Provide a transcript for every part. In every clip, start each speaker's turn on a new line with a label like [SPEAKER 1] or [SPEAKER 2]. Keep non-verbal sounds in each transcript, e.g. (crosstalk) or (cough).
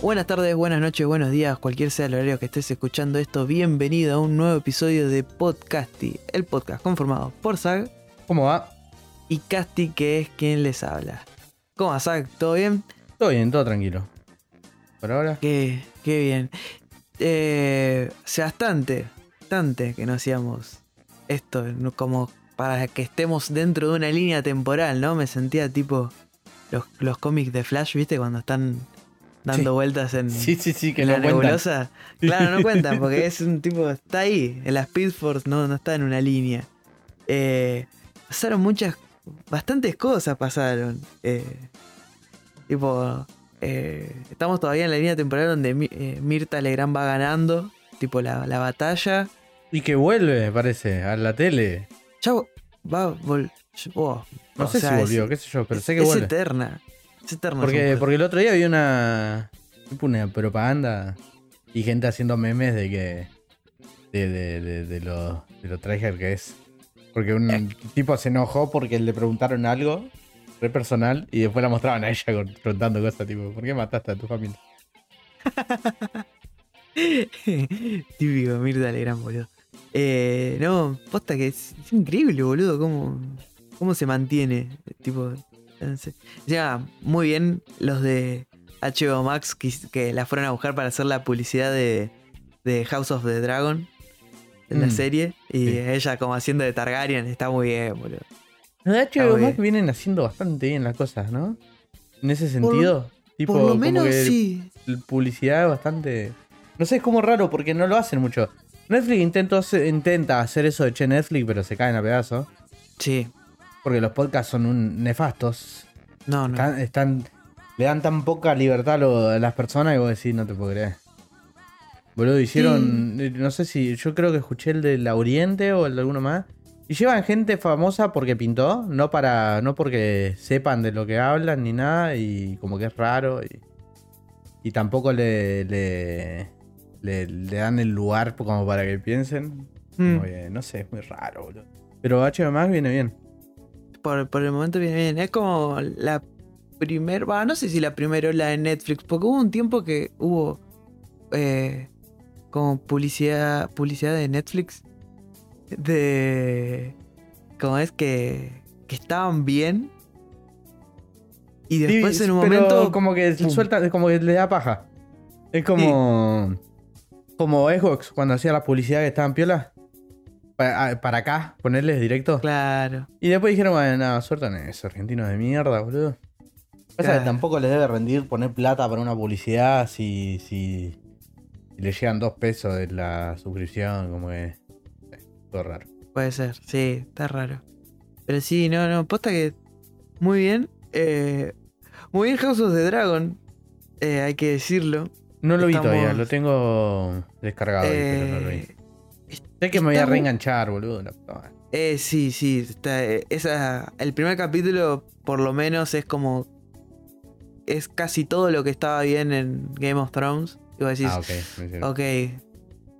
[SPEAKER 1] Buenas tardes, buenas noches, buenos días, cualquier sea el horario que estés escuchando esto, bienvenido a un nuevo episodio de Podcasty, el podcast conformado por Zag
[SPEAKER 2] ¿Cómo va?
[SPEAKER 1] y Casti, que es quien les habla. ¿Cómo va, Zag? ¿Todo bien?
[SPEAKER 2] Todo bien, todo tranquilo. Por ahora.
[SPEAKER 1] Qué, qué bien. Eh, hace bastante, bastante que no hacíamos esto, no- como para que estemos dentro de una línea temporal, ¿no? Me sentía tipo los, los cómics de Flash, ¿viste? Cuando están dando
[SPEAKER 2] Sí.
[SPEAKER 1] vueltas en,
[SPEAKER 2] Sí, sí, sí, que
[SPEAKER 1] en
[SPEAKER 2] no
[SPEAKER 1] la
[SPEAKER 2] cuentan.
[SPEAKER 1] nebulosa. Claro, no cuentan, porque (laughs) es un tipo, está ahí, en la Speed Force, no, no está en una línea. Eh, pasaron muchas, bastantes cosas pasaron. Eh, tipo, eh, estamos todavía en la línea temporal donde Mi- Mirta Legrand va ganando, tipo la, la batalla.
[SPEAKER 2] Y que vuelve, parece, a la tele.
[SPEAKER 1] Ya va a vol- oh,
[SPEAKER 2] No
[SPEAKER 1] o
[SPEAKER 2] sé
[SPEAKER 1] sea,
[SPEAKER 2] si
[SPEAKER 1] es-
[SPEAKER 2] volvió, qué sé yo, pero sé que
[SPEAKER 1] es
[SPEAKER 2] vuelve.
[SPEAKER 1] eterna. Es eterna.
[SPEAKER 2] Porque, porque el otro día vi una. Tipo una propaganda y gente haciendo memes de que. de, de, de, de lo, de lo tryhard que es. Porque un
[SPEAKER 1] Eh.
[SPEAKER 2] tipo se enojó porque le preguntaron algo re personal y después la mostraban a ella con- preguntando cosas tipo, ¿por qué mataste a tu familia? (laughs)
[SPEAKER 1] Típico, Mirta Legrand, boludo. Eh, no, posta que es, es increíble, boludo, cómo, cómo se mantiene. Tipo. Encima, muy bien los de HBO Max que, que la fueron a buscar para hacer la publicidad de, de House of the Dragon en la
[SPEAKER 2] Mm,
[SPEAKER 1] serie. Y
[SPEAKER 2] sí.
[SPEAKER 1] ella como haciendo de Targaryen, está muy bien, boludo.
[SPEAKER 2] Los de HBO Max
[SPEAKER 1] bien.
[SPEAKER 2] vienen haciendo bastante bien las cosas, ¿no? En ese sentido. tipo,
[SPEAKER 1] Por lo
[SPEAKER 2] como
[SPEAKER 1] menos sí.
[SPEAKER 2] publicidad bastante. No sé, es como raro porque no lo hacen mucho. Netflix intentó hacer- intenta hacer eso de che Netflix, pero se caen a pedazos.
[SPEAKER 1] Sí.
[SPEAKER 2] Porque los podcasts son un nefastos.
[SPEAKER 1] No, no.
[SPEAKER 2] Están, están- le dan tan poca libertad a, lo- a las personas que vos decís, no te puedo creer. Boludo, hicieron. No sé si. Yo creo que escuché el de La Oriente o el de alguno más. Y llevan gente famosa porque pintó, no para. no porque sepan de lo que hablan ni nada. Y como que es raro. Y, y tampoco le, le, le. le dan el lugar como para que piensen.
[SPEAKER 1] Mm.
[SPEAKER 2] Como que, no sé, es muy raro, boludo. Pero HBO Max viene bien.
[SPEAKER 1] Por, por el momento viene bien. Es como la primer, va, no sé si la primera o la de Netflix, porque hubo un tiempo que hubo eh, como publicidad, publicidad de Netflix de como es que, que estaban bien y después
[SPEAKER 2] Sí,
[SPEAKER 1] en un
[SPEAKER 2] pero
[SPEAKER 1] momento
[SPEAKER 2] como que suelta, como que le da paja. Es como. Como Xbox cuando hacía la publicidad que estaban piola. Para, para acá, ponerles directo.
[SPEAKER 1] claro
[SPEAKER 2] Y después dijeron, bueno, nada, sueltan eso, argentinos de mierda, boludo. Pasa que tampoco les debe rendir poner plata para una publicidad si, si, si le llegan dos pesos de la suscripción, como que. eh, todo raro.
[SPEAKER 1] puede ser sí está raro pero sí no no posta que muy bien eh, muy bien House of the Dragon eh, hay que decirlo
[SPEAKER 2] No lo vi
[SPEAKER 1] Estamos-
[SPEAKER 2] todavía, lo tengo descargado, ahí, pero no lo vi. Sé que me voy a reenganchar, boludo.
[SPEAKER 1] Eh, sí, sí. Está, eh, esa, el primer capítulo, por lo menos, es como. Es casi todo lo que estaba bien en Game of Thrones. Y vos decís,
[SPEAKER 2] Ah, ok. me sirve.
[SPEAKER 1] ok.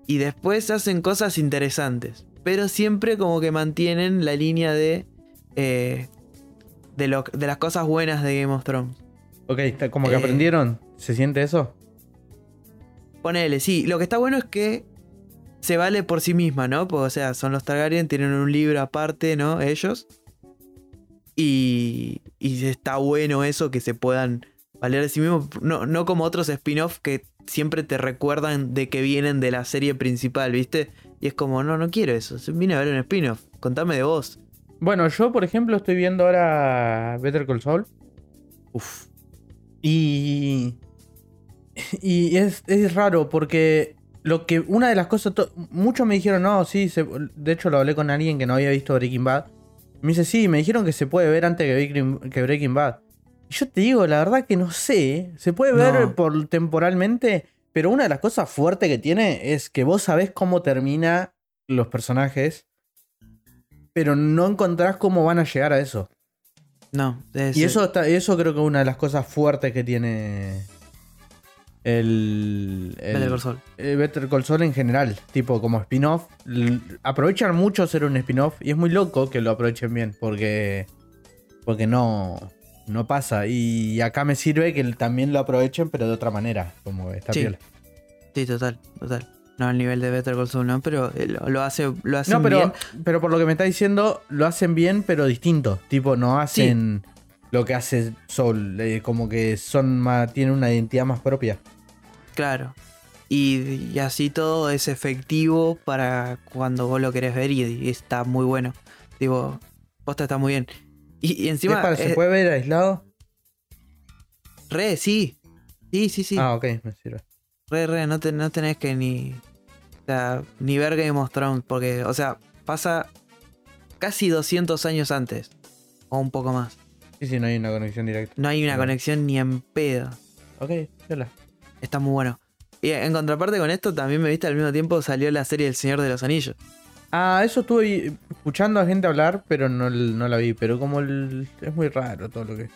[SPEAKER 1] Y después hacen cosas interesantes. Pero siempre como que mantienen la línea de. eh, de, lo, de las cosas buenas de Game of Thrones.
[SPEAKER 2] Ok, como que
[SPEAKER 1] Eh,
[SPEAKER 2] aprendieron. ¿Se siente eso?
[SPEAKER 1] Ponele, sí. Lo que está bueno es que se vale por sí misma, ¿no? Pues, o sea, son los Targaryen, tienen un libro aparte, ¿no? Ellos. Y, y está bueno eso, que se puedan valer de sí mismos. No, no como otros spin-off que siempre te recuerdan de que vienen de la serie principal, ¿viste? Y es como, no, no quiero eso. Vine a ver un spin-off. Contame de vos.
[SPEAKER 2] Bueno, yo, por ejemplo, estoy viendo ahora Better Call Saul.
[SPEAKER 1] Uf.
[SPEAKER 2] Y. Y es, es raro porque. Lo que. Una de las cosas. Muchos me dijeron, no, sí. se- de hecho, lo hablé con alguien que no había visto Breaking Bad. Me dice, sí, me dijeron que se puede ver antes que Breaking, que Breaking Bad. Y yo te digo, la verdad que no sé. Se puede ver
[SPEAKER 1] No.
[SPEAKER 2] por temporalmente. Pero una de las cosas fuertes que tiene es que vos sabés cómo termina los personajes. Pero no encontrás cómo van a llegar a eso.
[SPEAKER 1] No, es-
[SPEAKER 2] Y eso, está, eso creo que es una de las cosas fuertes que tiene el, el
[SPEAKER 1] Better Call Saul.
[SPEAKER 2] eh, Better Call Saul en general. Tipo, como spin-off. Aprovechan mucho ser un spin-off y es muy loco que lo aprovechen bien porque, porque no, no pasa. Y acá me sirve que también lo aprovechen, pero de otra manera, como esta
[SPEAKER 1] Sí.
[SPEAKER 2] piola.
[SPEAKER 1] Sí, total, total. No al nivel de Better Call Saul, no, pero eh, lo, hace, lo hacen
[SPEAKER 2] No, pero,
[SPEAKER 1] bien.
[SPEAKER 2] pero por lo que me está diciendo, lo hacen bien, pero distinto. Tipo, no hacen lo que hace Soul. eh, como que son más, tienen una identidad más propia.
[SPEAKER 1] Claro. Y, y así todo es efectivo para cuando vos lo querés ver y, y está muy bueno. Digo, posta está muy bien. Y, y encima,
[SPEAKER 2] ¿Es para- ¿Se puede ver aislado?
[SPEAKER 1] re, sí. Sí, sí, sí.
[SPEAKER 2] Ah, ok, me sirve.
[SPEAKER 1] Re, re, no, te- no tenés que ni. O sea, ni ver Game of Thrones. Porque, o sea, pasa casi 200 años antes. O un poco más.
[SPEAKER 2] Sí, sí, no hay una conexión directa.
[SPEAKER 1] No hay una conexión ni en pedo.
[SPEAKER 2] Ok, piola.
[SPEAKER 1] Está muy bueno. Y en contraparte con esto, también me viste al mismo tiempo salió la serie El Señor de los Anillos.
[SPEAKER 2] Ah, eso estuve escuchando a gente hablar, pero no, no la vi. Pero como el- es muy raro todo lo que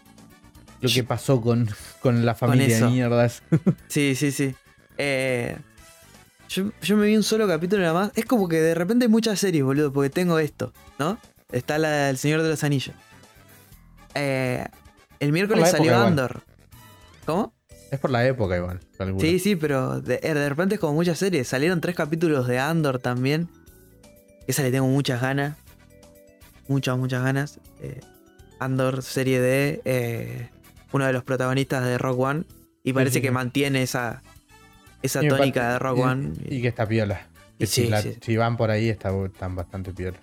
[SPEAKER 2] lo que pasó con, con la familia de mierdas. (laughs)
[SPEAKER 1] Sí, sí, sí. Eh, yo, yo me vi un solo capítulo nada más. Es como que de repente hay muchas series, boludo, porque tengo esto, ¿no? Está la del Señor de los Anillos. Eh, el miércoles salió
[SPEAKER 2] igual.
[SPEAKER 1] Andor. ¿Cómo?
[SPEAKER 2] es por la época igual. calculo.
[SPEAKER 1] Sí, sí, pero de, eh, de repente es como muchas series. Salieron tres capítulos de Andor también. Esa le tengo muchas ganas. Muchas, muchas ganas. Eh, Andor, serie de eh, uno de los protagonistas de Rock One. Y parece
[SPEAKER 2] sí,
[SPEAKER 1] que
[SPEAKER 2] sí.
[SPEAKER 1] mantiene esa, esa tónica de Rock
[SPEAKER 2] y-
[SPEAKER 1] One.
[SPEAKER 2] Y, que está piola. Que si,
[SPEAKER 1] sí,
[SPEAKER 2] la-
[SPEAKER 1] sí.
[SPEAKER 2] si van por ahí está, están bastante piola.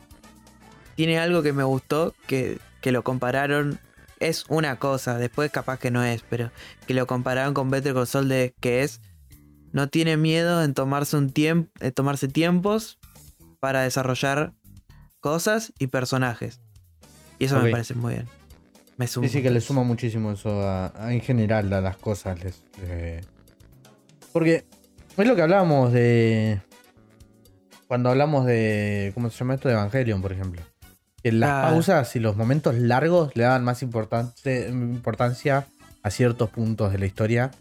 [SPEAKER 1] Tiene algo que me gustó, que, que lo compararon. Es una cosa, después capaz que no es, pero que lo compararon con Better Call Saul de que es. No tiene miedo en tomarse un tiempo. tomarse tiempos para desarrollar cosas y personajes. Y eso me parece muy bien. Me suma.
[SPEAKER 2] Sí, sí, que le suma muchísimo eso a, a- en general a las cosas. les- les- Porque es lo que hablábamos de. Cuando hablamos de. ¿Cómo se llama esto? De Evangelion, por ejemplo. Que las
[SPEAKER 1] Ah.
[SPEAKER 2] pausas y los momentos largos le daban más importancia a ciertos puntos de la historia.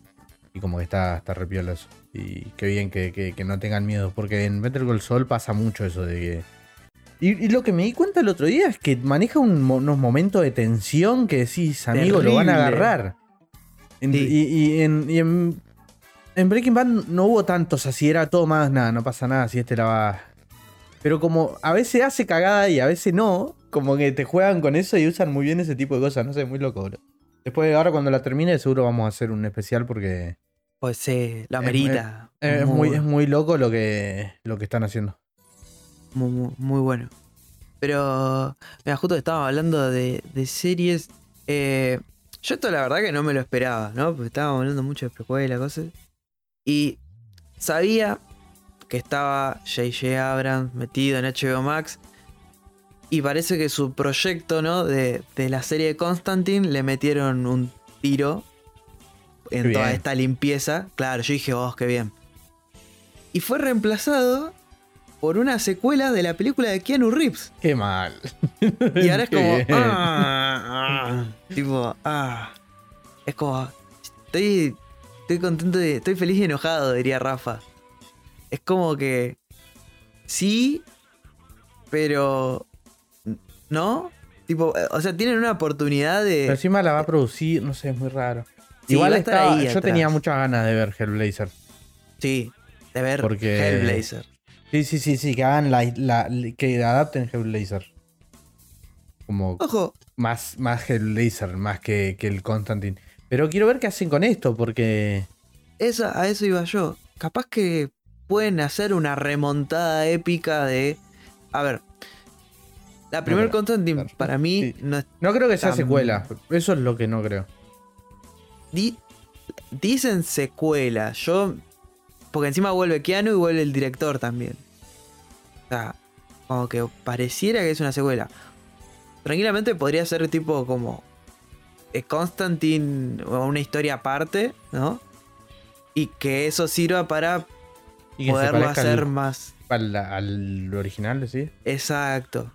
[SPEAKER 2] Y como que está, está repiola eso. Y qué bien que, que- que no tengan miedo. Porque en Better Call Saul pasa mucho eso de que. Y, y lo que me di cuenta el otro día es que maneja un unos momentos de tensión que decís, amigo, lo van a agarrar. En-
[SPEAKER 1] Sí.
[SPEAKER 2] Y, y en, y en- en Breaking Bad no hubo tantos así, era todo más, nada, no pasa nada si este la va. Pero como a veces hace cagada y a veces no, como que te juegan con eso y usan muy bien ese tipo de cosas, no sé, muy loco, bro. Después, ahora cuando la termine, seguro vamos a hacer un especial porque
[SPEAKER 1] Pues sí, la
[SPEAKER 2] Es-
[SPEAKER 1] merita.
[SPEAKER 2] es muy, es muy loco lo que, lo que están haciendo.
[SPEAKER 1] Muy, muy, muy bueno. Pero, mira, justo estábamos hablando de, de series. eh, yo esto la verdad que no me lo esperaba, ¿no? Porque estábamos hablando mucho de precuela, cosas. Y sabía que estaba J.J. Abrams metido en HBO Max. Y parece que su proyecto, ¿no? De, de la serie de Constantine le metieron un tiro en toda esta limpieza. Claro, yo dije, oh, qué bien. Y fue reemplazado por una secuela de la película de Keanu Reeves.
[SPEAKER 2] Qué mal.
[SPEAKER 1] Y ahora es (laughs) como.
[SPEAKER 2] bien.
[SPEAKER 1] Ah, ah, tipo, ah. Es como. Estoy. Estoy contento de. Estoy feliz y enojado, diría Rafa. Es como que. Sí. Pero. ¿No? Tipo, eh, o sea, tienen una oportunidad de.
[SPEAKER 2] Pero encima la va a producir, no sé, es muy raro.
[SPEAKER 1] Sí,
[SPEAKER 2] Igual estaba-
[SPEAKER 1] ahí
[SPEAKER 2] yo
[SPEAKER 1] atrás.
[SPEAKER 2] tenía muchas ganas de ver Hellblazer.
[SPEAKER 1] Sí, de ver
[SPEAKER 2] Porque-
[SPEAKER 1] Hellblazer.
[SPEAKER 2] Sí, sí, sí, sí, que hagan la, la- que adapten Hellblazer. Como
[SPEAKER 1] Ojo,
[SPEAKER 2] más, más Hellblazer, más que, que el Constantine. Pero quiero ver qué hacen con esto, porque.
[SPEAKER 1] esa, a eso iba yo. Capaz que pueden hacer una remontada épica de. A ver. La primer
[SPEAKER 2] pero-
[SPEAKER 1] Constantine
[SPEAKER 2] claro,
[SPEAKER 1] para mí
[SPEAKER 2] sí.
[SPEAKER 1] no es-
[SPEAKER 2] No creo que sea secuela. Eso es lo que no creo.
[SPEAKER 1] di- dicen secuela. Yo. Porque encima vuelve Keanu y vuelve el director también. O sea, como que pareciera que es una secuela. Tranquilamente podría ser tipo como. eh, Constantine o una historia aparte, ¿no? Y que eso sirva para
[SPEAKER 2] Y que
[SPEAKER 1] poderlo hacer
[SPEAKER 2] al,
[SPEAKER 1] más.
[SPEAKER 2] al, al original, ¿sí?
[SPEAKER 1] Exacto.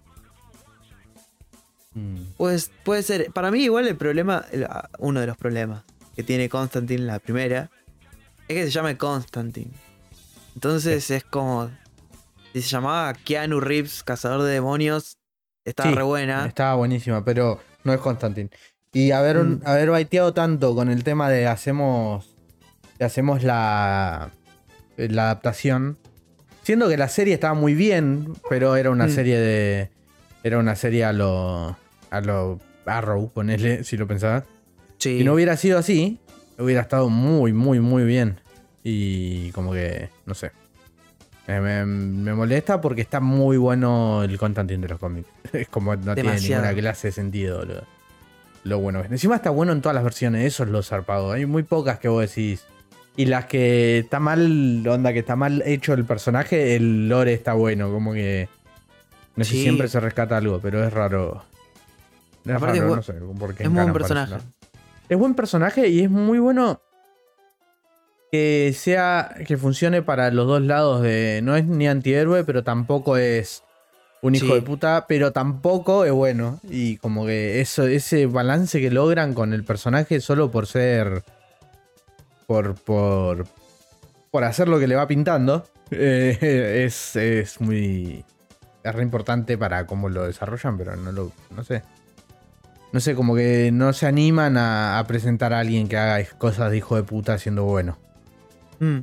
[SPEAKER 2] Mm.
[SPEAKER 1] Pues puede ser. Para mí, igual el problema. ah, Uno de los problemas que tiene Constantine la primera. Es que se llama Constantine. Entonces es como. Si se llamaba Keanu Reeves, cazador de demonios. Estaba
[SPEAKER 2] Sí,
[SPEAKER 1] re buena.
[SPEAKER 2] Estaba buenísima, pero no es Constantine. Y haber,
[SPEAKER 1] Mm.
[SPEAKER 2] haber baiteado tanto con el tema de hacemos. de hacemos la. La adaptación. Siendo que la serie estaba muy bien, pero era una
[SPEAKER 1] Mm.
[SPEAKER 2] serie de. Era una serie a lo. a lo Arrow, ponele, (laughs) si lo pensabas.
[SPEAKER 1] Sí.
[SPEAKER 2] Si no hubiera sido así, hubiera estado muy, muy, muy bien. Y como que, no sé. Eh, Me, me molesta porque está muy bueno el Constantine de los cómics. (laughs) Es como no tiene ninguna clase de sentido lo, lo bueno. que es. Encima está bueno en todas las versiones, eso es lo zarpado. Hay muy pocas que vos decís. Y las que está mal, onda que está mal hecho el personaje, el lore está bueno. Como que. No sé si siempre se rescata algo, pero es raro. Es
[SPEAKER 1] Aparte
[SPEAKER 2] raro,
[SPEAKER 1] es
[SPEAKER 2] no sé por qué
[SPEAKER 1] es muy buen personaje.
[SPEAKER 2] Es buen personaje y es muy bueno que sea que funcione para los dos lados de no es ni antihéroe, pero tampoco es un hijo
[SPEAKER 1] Sí.
[SPEAKER 2] de puta, pero tampoco es bueno y como que eso ese balance que logran con el personaje solo por ser por por por hacer lo que le va pintando eh, (laughs) es, es muy es re importante para cómo lo desarrollan, pero no lo no sé. No sé, como que no se animan a, a presentar a alguien que haga cosas de hijo de puta siendo bueno.
[SPEAKER 1] Mm,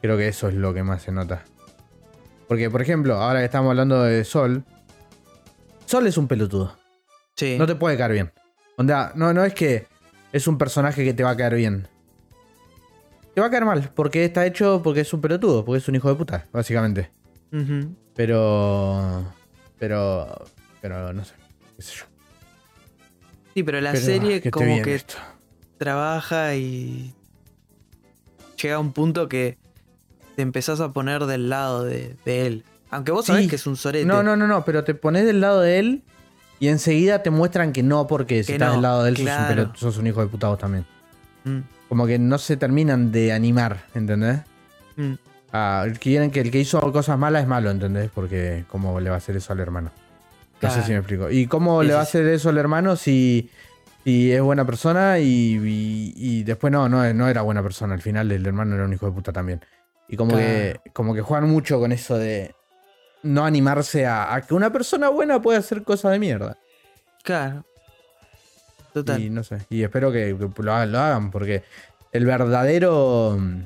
[SPEAKER 2] Creo que eso es lo que más se nota. Porque, por ejemplo, ahora que estamos hablando de Sol, Sol es un pelotudo.
[SPEAKER 1] sí.
[SPEAKER 2] No te puede caer bien. Onda, no, no es que es un personaje que te va a caer bien. Te va a caer mal, porque está hecho porque es un pelotudo, porque es un hijo de puta, básicamente. Pero. Pero. Pero no sé. qué sé yo.
[SPEAKER 1] Sí, pero la
[SPEAKER 2] Pero,
[SPEAKER 1] serie
[SPEAKER 2] que
[SPEAKER 1] como que
[SPEAKER 2] esto.
[SPEAKER 1] trabaja y llega a un punto que te empezás a poner del lado de, de él. Aunque vos
[SPEAKER 2] Sí.
[SPEAKER 1] sabés que es un sorete.
[SPEAKER 2] No, no, no, no, pero te pones del lado de él y enseguida te muestran que no, porque si estás del lado de él sos, un
[SPEAKER 1] claro.
[SPEAKER 2] sos un hijo de puta vos también.
[SPEAKER 1] Mm,
[SPEAKER 2] Como que no se terminan de animar, ¿entendés?
[SPEAKER 1] mm.
[SPEAKER 2] Ah, quieren que el que hizo cosas malas es malo, ¿entendés? Porque ¿cómo le va a hacer eso al hermano? No sé si me explico. ¿Y cómo
[SPEAKER 1] Sí,
[SPEAKER 2] le va a
[SPEAKER 1] sí,
[SPEAKER 2] hacer eso al hermano si, si es buena persona y, y- y después no, no, no era buena persona? Al final el hermano era un hijo de puta también. Y como, que, como que juegan mucho con eso de no animarse a, a que una persona buena pueda hacer cosas de mierda.
[SPEAKER 1] Claro. Total.
[SPEAKER 2] Y no sé. Y espero que, que lo, hagan, lo hagan, porque el verdadero. mm,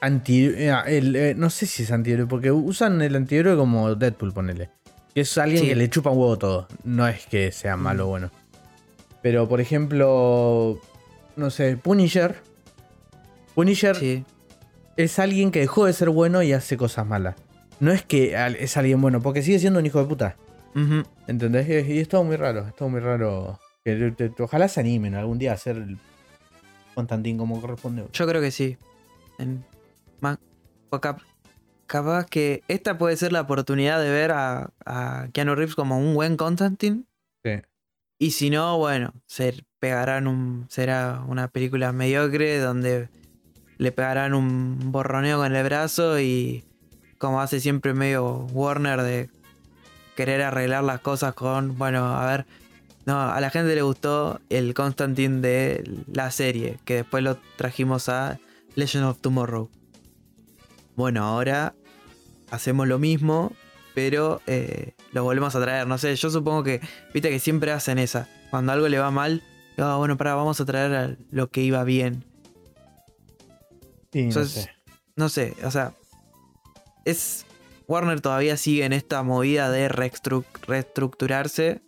[SPEAKER 2] Anti, eh, el, eh, no sé si es antihéroe, porque usan el antihéroe como Deadpool, ponele. Que es alguien
[SPEAKER 1] Sí.
[SPEAKER 2] que le chupa un huevo todo. No es que sea malo o bueno. Pero, por ejemplo, no sé, Punisher. Punisher
[SPEAKER 1] Sí.
[SPEAKER 2] es alguien que dejó de ser bueno y hace cosas malas. No es que es alguien bueno, porque sigue siendo un hijo de puta.
[SPEAKER 1] Ujú.
[SPEAKER 2] ¿Entendés? Y y es todo muy raro, es todo muy raro. Que te- te- ojalá se animen algún día a hacer el Constantín como corresponde.
[SPEAKER 1] Yo creo que sí. En- cap- capaz que esta puede ser la oportunidad de ver a, a Keanu Reeves como un buen Constantine.
[SPEAKER 2] Sí.
[SPEAKER 1] Y si no, bueno, se pegarán un, será una película mediocre donde le pegarán un borroneo con el brazo y como hace siempre medio Warner de querer arreglar las cosas con, bueno, a ver, no, a la gente le gustó el Constantine de la serie, que después lo trajimos a Legend of Tomorrow. Bueno, ahora hacemos lo mismo, pero eh, lo volvemos a traer. No sé, yo supongo que, viste que siempre hacen esa. Cuando algo le va mal, ah, bueno, para, vamos a traer a lo que iba bien.
[SPEAKER 2] Sí, no sé.
[SPEAKER 1] No sé, o sea, es. Warner todavía sigue en esta movida de reestru- reestructurarse.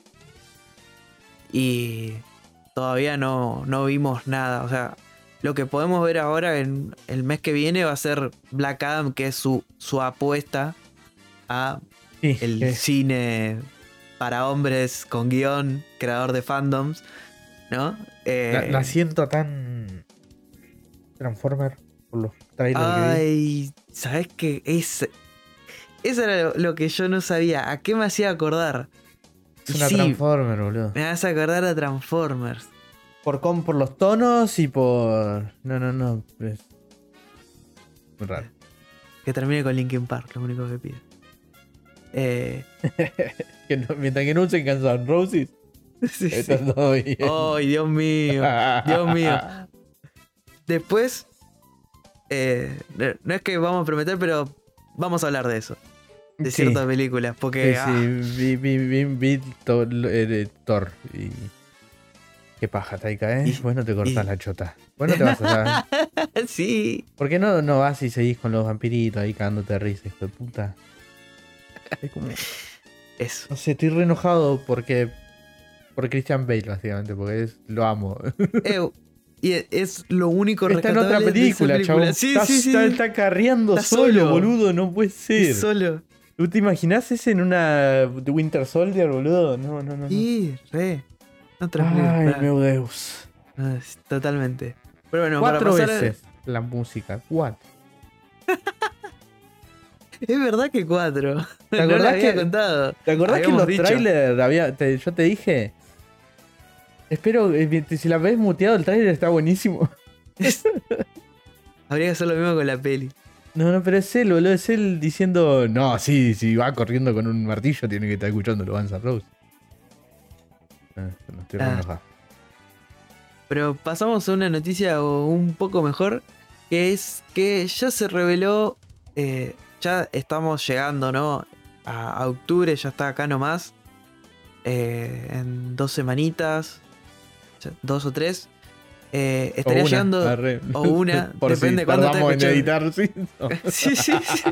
[SPEAKER 1] Y todavía no, no vimos nada. O sea, lo que podemos ver ahora en el mes que viene va a ser Black Adam, que es su, su apuesta a
[SPEAKER 2] Sí,
[SPEAKER 1] el cine para hombres con guion, creador de fandoms, ¿no? Eh,
[SPEAKER 2] la, la siento tan. Transformer por los trailers que vi.
[SPEAKER 1] Ay, ¿sabes qué? Es, eso era lo, que yo no sabía. ¿A qué me hacía acordar?
[SPEAKER 2] Es una
[SPEAKER 1] sí,
[SPEAKER 2] Transformer, boludo.
[SPEAKER 1] me hace acordar a Transformers.
[SPEAKER 2] Por, con- por los tonos y por. No, no, no. Es muy raro.
[SPEAKER 1] Que termine con Linkin Park, lo único que pido. Eh, (laughs)
[SPEAKER 2] Que no- mientras que no usen Guns N' Roses, (laughs)
[SPEAKER 1] sí, sí.
[SPEAKER 2] está todo bien.
[SPEAKER 1] Ay, Dios mío. Dios mío. (laughs) Después, eh, no es que vamos a prometer, pero vamos a hablar de eso. De
[SPEAKER 2] Sí.
[SPEAKER 1] ciertas películas. Porque
[SPEAKER 2] Sí,
[SPEAKER 1] ah,
[SPEAKER 2] sí, vi, vi, vi, vi Thor, eh, Thor y Qué paja, Taika, ¿eh?
[SPEAKER 1] Y-
[SPEAKER 2] Vos no te cortás
[SPEAKER 1] y-
[SPEAKER 2] la chota. Vos no te vas a... (laughs)
[SPEAKER 1] sí.
[SPEAKER 2] ¿Por qué no, no vas y seguís con los vampiritos ahí cagándote de risa, hijo de puta? Es como...
[SPEAKER 1] Eso.
[SPEAKER 2] No sé, estoy re enojado porque... Por Christian Bale, básicamente, porque es, lo amo.
[SPEAKER 1] Eh, y es lo único
[SPEAKER 2] Está en otra
[SPEAKER 1] rescatable de esa
[SPEAKER 2] película,
[SPEAKER 1] película.
[SPEAKER 2] chabón.
[SPEAKER 1] Sí,
[SPEAKER 2] está,
[SPEAKER 1] sí, sí.
[SPEAKER 2] Está, está carreando
[SPEAKER 1] Está
[SPEAKER 2] solo,
[SPEAKER 1] solo.
[SPEAKER 2] boludo, no puede ser.
[SPEAKER 1] Solo.
[SPEAKER 2] ¿Tú te imaginás ese en una The Winter Soldier, boludo? No, no, no. no.
[SPEAKER 1] Sí, re. Otra
[SPEAKER 2] Ay,
[SPEAKER 1] película.
[SPEAKER 2] meu Deus.
[SPEAKER 1] Ah, Totalmente. Pero bueno, para
[SPEAKER 2] Cuatro
[SPEAKER 1] a-
[SPEAKER 2] veces la música. Cuatro. (laughs)
[SPEAKER 1] Es verdad que cuatro.
[SPEAKER 2] ¿Te (laughs)
[SPEAKER 1] no lo
[SPEAKER 2] acordás
[SPEAKER 1] había
[SPEAKER 2] que-
[SPEAKER 1] contado.
[SPEAKER 2] ¿Te acordás que en los
[SPEAKER 1] dicho.
[SPEAKER 2] trailers había, te- yo te dije? Espero, eh, si la ves muteado, el trailer está buenísimo.
[SPEAKER 1] Habría que hacer lo mismo con la peli.
[SPEAKER 2] No, no, pero es él, boludo. Es él diciendo, no, sí, si va corriendo con un martillo, tiene que estar escuchando los Guns N' Roses. Ah, no estoy
[SPEAKER 1] Ah. Pero pasamos a una noticia un poco mejor, que es que ya se reveló, eh, ya estamos llegando, ¿no? A, a octubre, ya está acá nomás, eh, en dos semanitas, dos o tres, eh, estaría
[SPEAKER 2] O una,
[SPEAKER 1] llegando...
[SPEAKER 2] arre.
[SPEAKER 1] o una, (laughs)
[SPEAKER 2] Por
[SPEAKER 1] depende
[SPEAKER 2] si
[SPEAKER 1] cuánto
[SPEAKER 2] tardamos
[SPEAKER 1] estés
[SPEAKER 2] en editar, sí. No. (laughs)
[SPEAKER 1] Sí, sí, sí.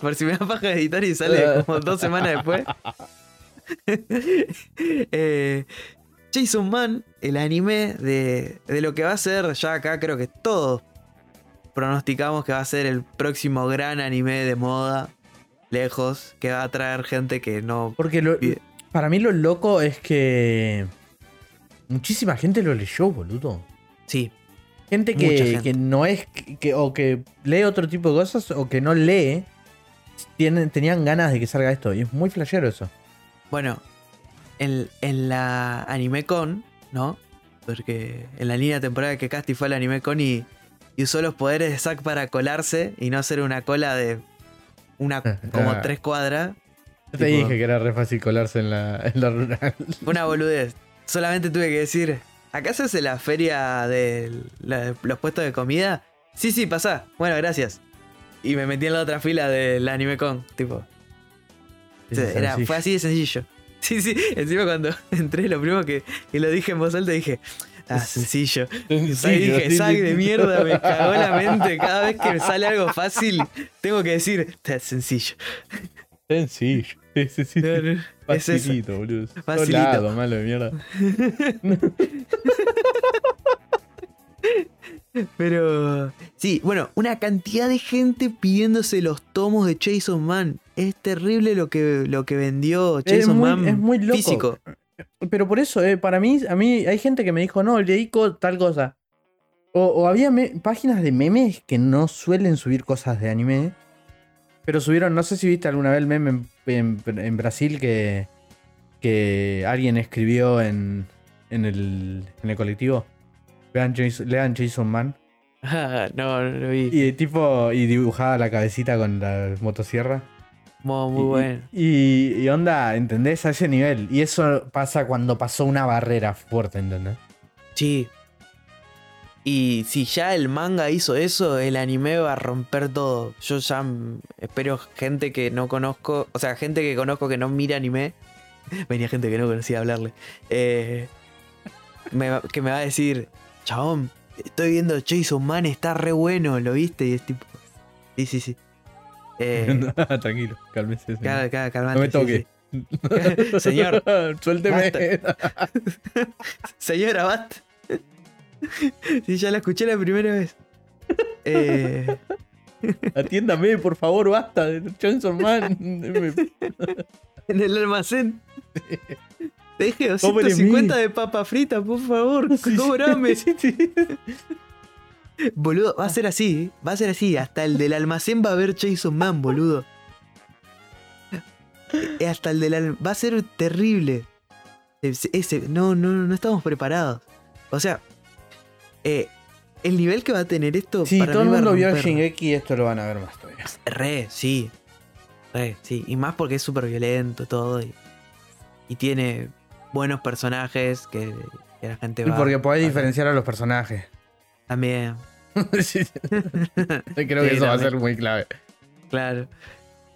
[SPEAKER 1] Por si me da paja de editar y sale (laughs) como dos semanas después. Eh, Jason Man, el anime de, de lo que va a ser, ya acá creo que todos pronosticamos que va a ser el próximo gran anime de moda, lejos, que va a traer gente que no...
[SPEAKER 2] Porque lo- para mí lo loco es que muchísima gente lo leyó, boludo.
[SPEAKER 1] Sí,
[SPEAKER 2] Gente que,
[SPEAKER 1] gente.
[SPEAKER 2] que no es, que, o que lee otro tipo de cosas o que no lee, tienen, tenían ganas de que salga esto. Y es muy flashero eso.
[SPEAKER 1] bueno, en, en la AnimeCon, ¿no? Porque en la línea temporal que Casti fue al AnimeCon y, y usó los poderes de Zack para colarse y no hacer una cola de una (laughs) como tres cuadras.
[SPEAKER 2] Yo te
[SPEAKER 1] Tipo-
[SPEAKER 2] dije que era re fácil colarse en la, en la rural.
[SPEAKER 1] Una boludez. Solamente tuve que decir, ¿acá se hace la feria de la- los puestos de comida? Sí, sí, pasá. Bueno, gracias. Y me metí en la otra fila del AnimeCon, tipo.
[SPEAKER 2] Es
[SPEAKER 1] era, fue así de sencillo. (laughs) Sí, sí. Encima cuando (laughs) entré, lo primero que, que lo dije en voz alta, dije, ah, sencillo. Ahí (laughs)
[SPEAKER 2] Sencillo,
[SPEAKER 1] dije,
[SPEAKER 2] sí,
[SPEAKER 1] Zack
[SPEAKER 2] sí,
[SPEAKER 1] de mierda, me cagó la mente. Cada vez que me sale algo fácil, tengo que decir, "Está sencillo.
[SPEAKER 2] Sencillo. Sí, sí.
[SPEAKER 1] No, Es.
[SPEAKER 2] Facilito, boludo.
[SPEAKER 1] Facilito.
[SPEAKER 2] Malo de mierda. (laughs)
[SPEAKER 1] Pero sí, bueno, una cantidad de gente pidiéndose los tomos de Jason Man. Es terrible lo que, lo que vendió
[SPEAKER 2] Es
[SPEAKER 1] Jason
[SPEAKER 2] muy-
[SPEAKER 1] Man
[SPEAKER 2] es muy loco.
[SPEAKER 1] físico.
[SPEAKER 2] Pero por eso, eh, para mí, a mí hay gente que me dijo, no, leí co- tal cosa. O, o había páginas de memes que no suelen subir cosas de anime. Pero subieron, no sé si viste alguna vez el meme en, en- en Brasil que, que alguien escribió en, en, el, en el colectivo. Vean Jason, lean Jason Man.
[SPEAKER 1] Ah, no, no lo vi.
[SPEAKER 2] Y tipo, y dibujaba la cabecita con la motosierra.
[SPEAKER 1] Muy, muy
[SPEAKER 2] Y-
[SPEAKER 1] bueno.
[SPEAKER 2] Y, y onda, ¿entendés? A ese nivel. Y eso pasa cuando pasó una barrera fuerte, ¿entendés?
[SPEAKER 1] Sí. Y si ya el manga hizo eso, el anime va a romper todo. Yo ya espero gente que no conozco, o sea, gente que conozco que no mira anime. (laughs) Venía gente que no conocía a hablarle. eh, me que me va a decir, chabón, estoy viendo Jason Man, está re bueno, ¿lo viste? Y es tipo, sí, sí, sí. Eh, (laughs)
[SPEAKER 2] Tranquilo, cálmese.
[SPEAKER 1] calmate,
[SPEAKER 2] no me
[SPEAKER 1] sí,
[SPEAKER 2] toque.
[SPEAKER 1] sí. (laughs) Señor,
[SPEAKER 2] Suélteme.
[SPEAKER 1] Señora, basta. (laughs) Sí, ya la escuché la primera vez. Eh, (laughs)
[SPEAKER 2] Atiéndame, por favor, basta. Johnson Man. (laughs)
[SPEAKER 1] En el almacén. Te dije
[SPEAKER 2] Pobre
[SPEAKER 1] 250
[SPEAKER 2] mí.
[SPEAKER 1] de papa frita, por favor,
[SPEAKER 2] Sí, sí.
[SPEAKER 1] cobrame.
[SPEAKER 2] Sí, sí.
[SPEAKER 1] Boludo, va a ser así, ¿eh? va a ser así. Hasta el del almacén va a ver Jason Man, boludo. Eh, Hasta el del al- va a ser terrible. Ese- no, no, no estamos preparados. O sea, eh, el nivel que va a tener esto.
[SPEAKER 2] Sí,
[SPEAKER 1] para
[SPEAKER 2] todo el mundo vio. Shingeki y esto lo van a ver más todavía.
[SPEAKER 1] Re, sí. Re, sí. Y más porque es súper violento todo. Y, y tiene buenos personajes que, que la gente
[SPEAKER 2] Y
[SPEAKER 1] va.
[SPEAKER 2] porque podés diferenciar a los personajes.
[SPEAKER 1] También,
[SPEAKER 2] Sí. (laughs) Creo que
[SPEAKER 1] Sí,
[SPEAKER 2] eso va a ser muy clave.
[SPEAKER 1] claro.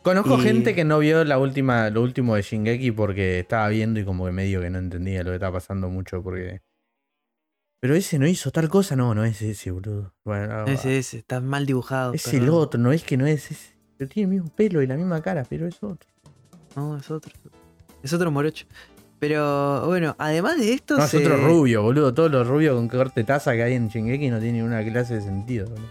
[SPEAKER 2] Conozco
[SPEAKER 1] Y-
[SPEAKER 2] gente que no vio la última, lo último de Shingeki porque estaba viendo y como que medio que no entendía lo que estaba pasando mucho porque Pero ese no hizo tal cosa, no, no es ese, boludo. Bueno,
[SPEAKER 1] Ese, ese, está mal dibujado.
[SPEAKER 2] es el otro, no es que no es ese. Pero tiene el mismo pelo y la misma cara, pero es otro.
[SPEAKER 1] No, es otro. Es otro morocho. Pero bueno, además de esto.
[SPEAKER 2] No, es otro rubio, boludo. Todos los rubios con corte taza que hay en Shingeki no tienen una clase de sentido, boludo.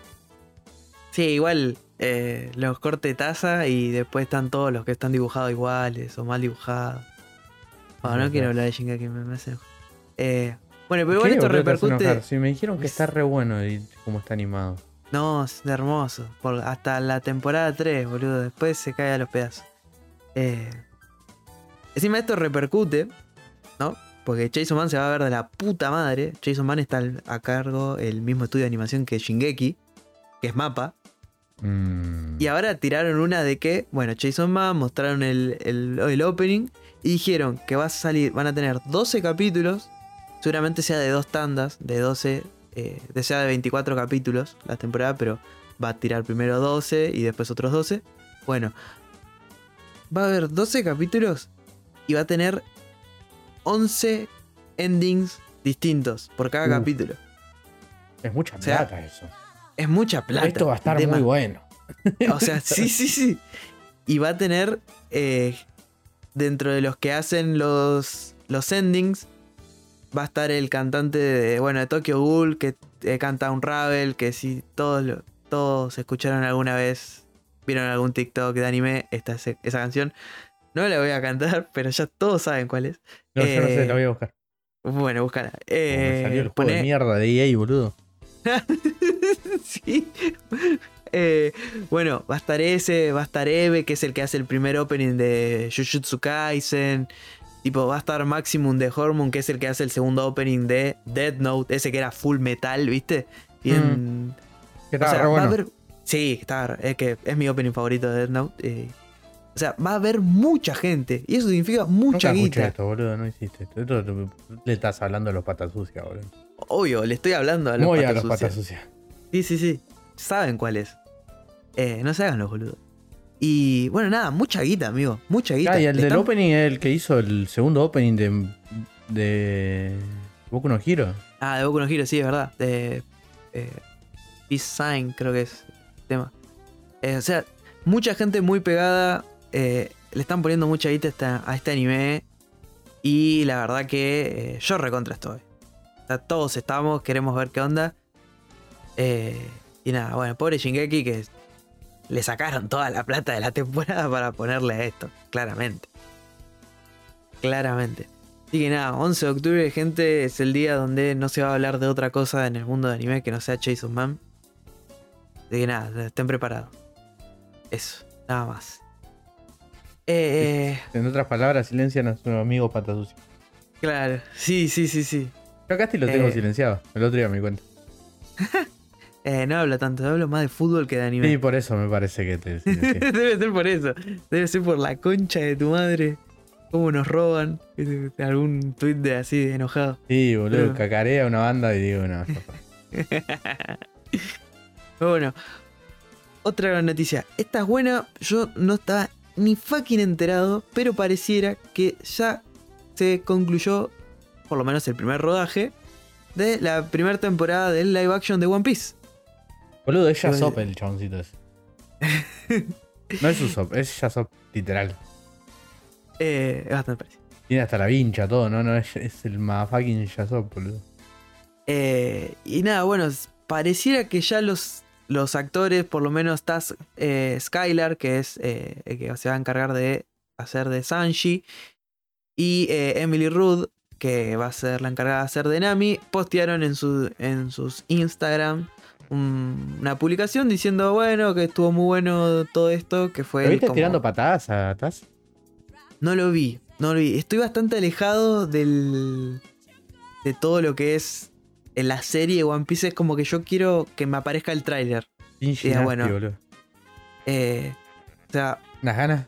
[SPEAKER 1] Sí, igual eh, los corte taza y después están todos los que están dibujados iguales o mal dibujados. Bueno, no quiero hablar de Shingeki, me, me hace. Eh, bueno, pero
[SPEAKER 2] ¿Qué,
[SPEAKER 1] igual esto repercute.
[SPEAKER 2] Sí, me dijeron que está re bueno y cómo está animado.
[SPEAKER 1] No, es hermoso. Por, hasta la temporada 3, boludo. Después se cae a los pedazos. Eh, encima esto repercute, ¿no? Porque Jason Man se va a ver de la puta madre. Jason Man está a cargo el mismo estudio de animación que Shingeki, que es Mapa.
[SPEAKER 2] Mm.
[SPEAKER 1] Y ahora tiraron una de que, bueno, Jason Man mostraron el, el- el opening y dijeron que va a salir, van a tener 12 capítulos, seguramente sea de dos tandas, de 12, eh, de sea de 24 capítulos la temporada, pero va a tirar primero 12 y después otros 12. Bueno, va a haber 12 capítulos y va a tener 11 endings distintos por cada
[SPEAKER 2] Uh.
[SPEAKER 1] capítulo.
[SPEAKER 2] Es mucha
[SPEAKER 1] o sea,
[SPEAKER 2] plata eso.
[SPEAKER 1] Es mucha plata.
[SPEAKER 2] Esto va a estar muy bueno.
[SPEAKER 1] O sea, (laughs) sí, sí, sí. Y va a tener eh, dentro de los que hacen los, los endings, va a estar el cantante de, bueno, de Tokyo Ghoul, que eh, canta un Ravel, que si todos, lo- todos escucharon alguna vez, vieron algún TikTok de anime, esta, es- esa canción. No la voy a cantar, (laughs) pero ya todos saben cuál es.
[SPEAKER 2] No, yo no sé,
[SPEAKER 1] Eh,
[SPEAKER 2] la voy a buscar.
[SPEAKER 1] Bueno,
[SPEAKER 2] me
[SPEAKER 1] Eh,
[SPEAKER 2] salió el juego de mierda de EA, boludo. (laughs)
[SPEAKER 1] sí. Eh, bueno, va a estar ese, va a estar Eve, que es el que hace el primer opening de Jujutsu Kaisen. Tipo, va a estar Maximum de Hormone, que es el que hace el segundo opening de Dead Note, ese que era full metal, ¿viste? Bien.
[SPEAKER 2] Que
[SPEAKER 1] o sea, va a haber. Sí, está, es que es mi opening favorito de Dead Note. eh. o sea, va a haber mucha gente. Y eso significa mucha
[SPEAKER 2] Nunca
[SPEAKER 1] guita.
[SPEAKER 2] esto, boludo, no hiciste esto. Le estás hablando a los patas sucias, boludo.
[SPEAKER 1] Obvio, le estoy hablando a los
[SPEAKER 2] Muy a
[SPEAKER 1] patas
[SPEAKER 2] los
[SPEAKER 1] sucias.
[SPEAKER 2] patas sucias.
[SPEAKER 1] Sí, sí, sí. Saben cuál es. Eh, no se hagan los boludos. Y bueno, nada, mucha guita, amigo. Mucha guita.
[SPEAKER 2] Ah, y el del
[SPEAKER 1] están-
[SPEAKER 2] opening es el que hizo el segundo opening de. de. Boku no Hero.
[SPEAKER 1] Ah, de Boku no Hero, sí, es verdad. De. Eh, Peace Sign, creo que es el tema. Eh, o sea, mucha gente muy pegada. eh, le están poniendo mucha guita a esta- a este anime. Y la verdad que yo recontra estoy. O sea, todos estamos, queremos ver qué onda. Y nada, bueno, pobre Shingeki que le sacaron toda la plata de la temporada para ponerle a esto, claramente. Claramente. Así que nada, 11 de octubre, gente, es el día donde no se va a hablar de otra cosa en el mundo de anime que no sea Jason Man. Así que nada, estén preparados. Eso, nada más. Eh,
[SPEAKER 2] En otras palabras, silencian a su amigo patas sucias.
[SPEAKER 1] claro, sí, sí, sí, sí.
[SPEAKER 2] Yo acá sí lo tengo
[SPEAKER 1] Eh.
[SPEAKER 2] silenciado. El otro día me di cuenta. (laughs)
[SPEAKER 1] Eh, no hablo tanto, hablo más de fútbol que de anime.
[SPEAKER 2] Sí, por eso me parece que te. (laughs)
[SPEAKER 1] Debe ser por eso. Debe ser por la concha de tu madre. Cómo nos roban. Algún tweet de así de enojado.
[SPEAKER 2] Sí, boludo,
[SPEAKER 1] Pero-
[SPEAKER 2] cacarea una banda y digo, no, (laughs)
[SPEAKER 1] bueno, otra gran noticia. Esta es buena, yo no estaba ni fucking enterado, pero pareciera que ya se concluyó, por lo menos el primer rodaje, de la primera temporada del live action de One Piece.
[SPEAKER 2] Boludo, es Yasop el chaboncito ese. No es Usopp, es Yasop, literal.
[SPEAKER 1] Eh, es bastante parecido.
[SPEAKER 2] Tiene hasta la vincha, todo, ¿no? no es, es el motherfucking Yasop, boludo.
[SPEAKER 1] Eh, y nada, bueno, pareciera que ya los, los actores, por lo menos está eh, Skylar, que es eh, el que se va a encargar de hacer de Sanji, y eh, Emily Rudd, que va a ser la encargada de hacer de Nami, postearon en, su, en sus Instagram un- una publicación diciendo, bueno, que estuvo muy bueno todo esto, que fue...
[SPEAKER 2] ¿Lo viste
[SPEAKER 1] como-
[SPEAKER 2] tirando patadas atrás?
[SPEAKER 1] no lo vi, no lo vi. Estoy bastante alejado del. de todo lo que es en la serie One Piece. Es como que yo quiero que me aparezca el tráiler. Bueno.
[SPEAKER 2] boludo.
[SPEAKER 1] Eh, o sea,
[SPEAKER 2] Unas ganas.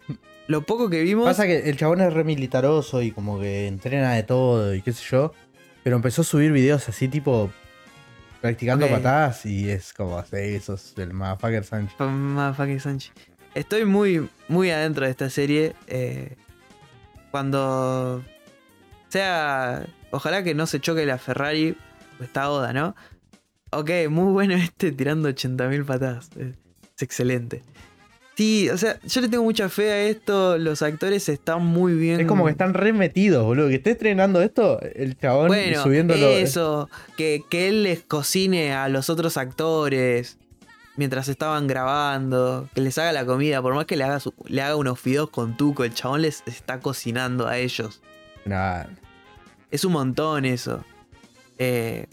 [SPEAKER 1] lo poco que vimos.
[SPEAKER 2] Pasa que el chabón es re militaroso y como que entrena de todo y qué sé yo. Pero empezó a subir videos así tipo practicando patadas y es como así, esos del motherfucker Sánchez.
[SPEAKER 1] Pa- motherfucking Sanji. Estoy muy, muy adentro de esta serie. eh, cuando sea. Ojalá que no se choque la Ferrari. está Oda, ¿no? Ok, muy bueno este tirando 80.000 patadas. Es excelente. Sí, o sea, yo le tengo mucha fe a esto. Los actores están muy bien.
[SPEAKER 2] Es como que están remetidos, boludo. Que esté estrenando esto, el chabón
[SPEAKER 1] Bueno,
[SPEAKER 2] subiéndolo.
[SPEAKER 1] eso, que, que él les cocine a los otros actores mientras estaban grabando, que les haga la comida, por más que le haga, su- le haga unos fideos con tuco, el chabón les está cocinando a ellos.
[SPEAKER 2] Nah,
[SPEAKER 1] Es un montón eso. Eh,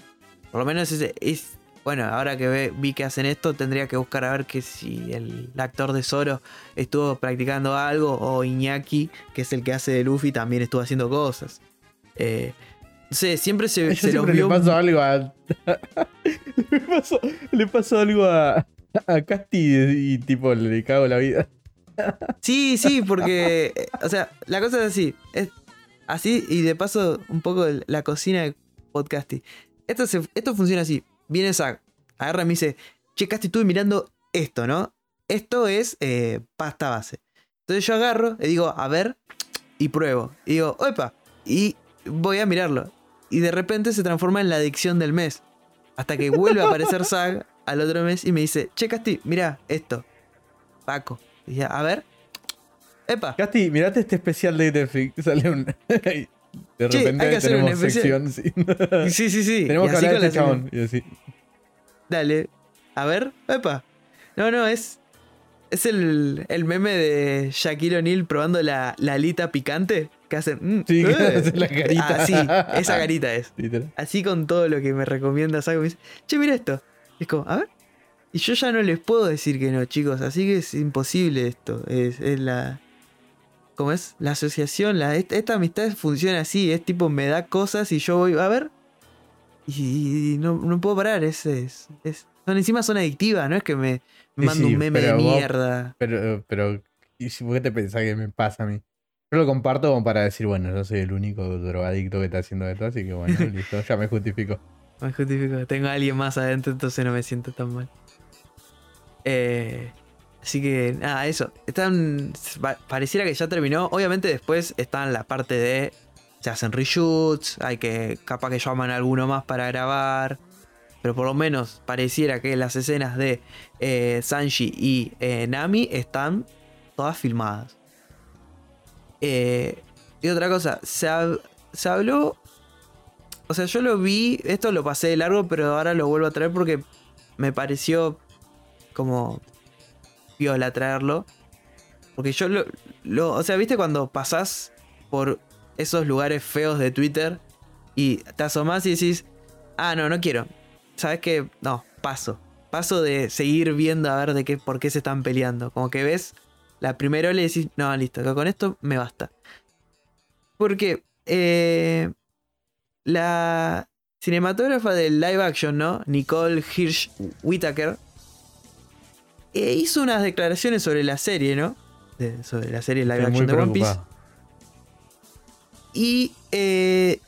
[SPEAKER 1] por lo menos es, es- Bueno, ahora que ve- vi que hacen esto, tendría que buscar a ver que si el actor de Zoro estuvo practicando algo o Iñaki, que es el que hace de Luffy, también estuvo haciendo cosas. Eh, no sé, siempre se, se los vio.
[SPEAKER 2] le pasó algo a. (laughs) le, pasó, le pasó algo a, a Casti y, y, tipo le cago la vida.
[SPEAKER 1] Sí, sí, (laughs) porque. eh, O sea, la cosa es así. Es así, y de paso, un poco la cocina de podcasting. Esto, se- esto funciona así. Viene Zack, agarra y me dice: Che, Casti, estuve mirando esto, ¿no? Esto es eh, pasta base. Entonces yo agarro y digo, a ver, y pruebo. Y digo, opa, y voy a mirarlo. Y de repente se transforma en la adicción del mes. Hasta que vuelve a aparecer (laughs) Zag al otro mes y me dice, che, Casti, mira esto. Paco. Y ya, a ver. Epa.
[SPEAKER 2] Casti, mirate este especial de Netflix. Sale un. (laughs) de repente
[SPEAKER 1] hay que hacer un
[SPEAKER 2] tenemos
[SPEAKER 1] especial.
[SPEAKER 2] sección. sí.
[SPEAKER 1] Sí, sí, sí. (laughs)
[SPEAKER 2] tenemos que
[SPEAKER 1] así
[SPEAKER 2] hablar de este chabón. Y así.
[SPEAKER 1] Dale. A ver, epa. No, no, es. Es el, el meme de Shaquille O'Neal probando la, la alita picante. Que hacen. mm,
[SPEAKER 2] Sí, que
[SPEAKER 1] eh.
[SPEAKER 2] hace la carita.
[SPEAKER 1] Ah, sí, esa (laughs) carita es. Así con todo lo que me recomienda Sago. Me dice, che, mira esto. Y es como, a ver. Y yo ya no les puedo decir que no, chicos. Así que es imposible esto. Es, es la. ¿Cómo es? La asociación. La, esta, esta amistad funciona así. Es tipo, me da cosas y yo voy a ver. Y, y no, no puedo parar. Es, es, es- son, encima son adictivas, no es que me, me mando
[SPEAKER 2] sí,
[SPEAKER 1] un meme de
[SPEAKER 2] vos-
[SPEAKER 1] mierda.
[SPEAKER 2] Pero, pero, ¿y si- ¿por qué te pensás que me pasa a mí? Yo lo comparto como para decir, bueno, yo soy el único drogadicto que está haciendo esto, así que bueno, (laughs) listo, ya me justifico.
[SPEAKER 1] Me justifico. Tengo a alguien más adentro, entonces no me siento tan mal. Eh, así que, nada, eso. Están. pa- Pareciera que ya terminó. Obviamente, después está la parte de. Se hacen reshoots. Hay que. Capaz que llaman a alguno más para grabar. Pero por lo menos pareciera que las escenas de eh, Sanji y eh, Nami están todas filmadas. Eh, y otra cosa, se, se habló o sea, yo lo vi, esto lo pasé de largo, pero ahora lo vuelvo a traer porque me pareció como viola traerlo. Porque yo lo, lo- O sea, ¿viste cuando pasás por esos lugares feos de Twitter y te asomás y decís, ah, no, no quiero. ¿Sabes qué? No, paso. Paso de seguir viendo a ver de qué, por qué se están peleando. Como que ves la primera ola y decís, no, listo, con esto me basta. Porque eh, la cinematógrafa del live action, ¿no? Nicole Hirsch Whittaker, eh, hizo unas declaraciones sobre la serie, ¿no? De- sobre la serie live action de One Piece. Y eh,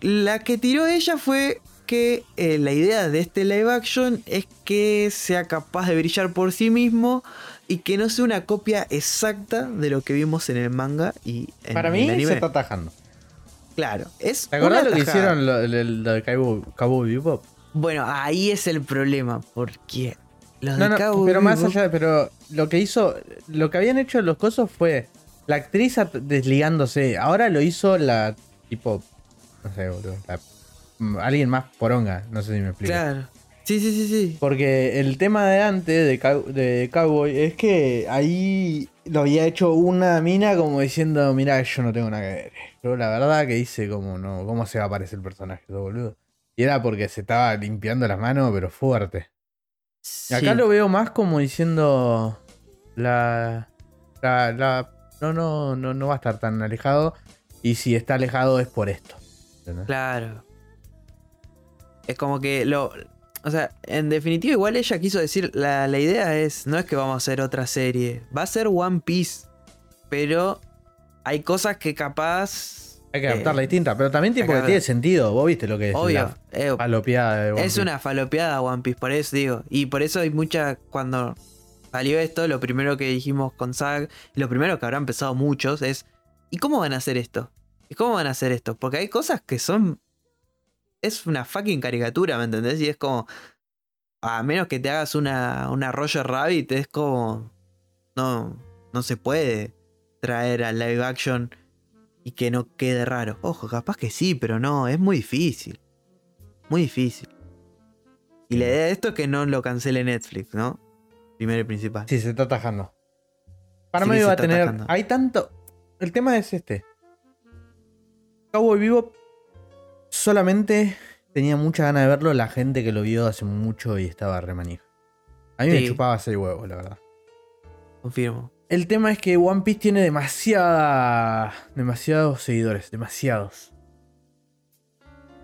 [SPEAKER 1] la que tiró ella fue que eh, la idea de este live action es que sea capaz de brillar por sí mismo y que no sea una copia exacta de lo que vimos en el manga y en
[SPEAKER 2] Para
[SPEAKER 1] el
[SPEAKER 2] mí
[SPEAKER 1] anime.
[SPEAKER 2] se está atajando.
[SPEAKER 1] Claro, es
[SPEAKER 2] ¿Te acordás lo que hicieron lo, lo- lo de Cabo Bebop?
[SPEAKER 1] Bueno, ahí es el problema, porque los
[SPEAKER 2] No,
[SPEAKER 1] de
[SPEAKER 2] no, pero más allá, pero lo que hizo, lo que habían hecho los cosos fue la actriz desligándose. Ahora lo hizo la, tipo, no sé, boludo, la- mm, alguien más poronga, no sé si me explico.
[SPEAKER 1] Claro. Sí, sí, sí, sí.
[SPEAKER 2] Porque el tema de antes de, Cow- de Cowboy es que ahí lo había hecho una mina como diciendo, mira, yo no tengo nada que ver. Pero la verdad que dice como no, ¿cómo se va a aparecer el personaje, todo boludo? Y era porque se estaba limpiando las manos, pero fuerte. Acá lo veo más como diciendo la, la, la- no, no, no, no va a estar tan alejado. Y si está alejado es por esto. ¿entendés?
[SPEAKER 1] Claro. Es como que lo. O sea, en definitiva, igual ella quiso decir. La, la idea es. No es que vamos a hacer otra serie. Va a ser One Piece. Pero hay cosas que capaz.
[SPEAKER 2] Hay que
[SPEAKER 1] eh,
[SPEAKER 2] adaptarla distinta, pero también tipo que tiene sentido. Vos viste lo que es
[SPEAKER 1] Obvio.
[SPEAKER 2] la
[SPEAKER 1] eh,
[SPEAKER 2] falopeada de One
[SPEAKER 1] es
[SPEAKER 2] Piece.
[SPEAKER 1] una falopeada One Piece, por eso digo. Y por eso hay mucha. Cuando salió esto, lo primero que dijimos con Zag. Lo primero que habrán pensado muchos es. ¿Y cómo van a hacer esto? ¿Y cómo van a hacer esto? Porque hay cosas que son. es una fucking caricatura, ¿me entendés? Y es como. A menos que te hagas una, una Roger Rabbit, es como. No, no se puede traer al live action y que no quede raro. Ojo, capaz que sí, pero no, es muy difícil. Muy difícil. Y la idea de esto es que no lo cancele Netflix, ¿no? Primero y principal.
[SPEAKER 2] Sí, se está atajando. Para
[SPEAKER 1] Sí
[SPEAKER 2] mí va a tener. Hay tanto. El tema es este. Cowboy Vivo solamente tenía mucha ganas de verlo la gente que lo vio hace mucho y estaba re manija. A mí me chupaba seis huevos, la verdad.
[SPEAKER 1] Confirmo.
[SPEAKER 2] El tema es que One Piece tiene demasiada. demasiados seguidores, demasiados.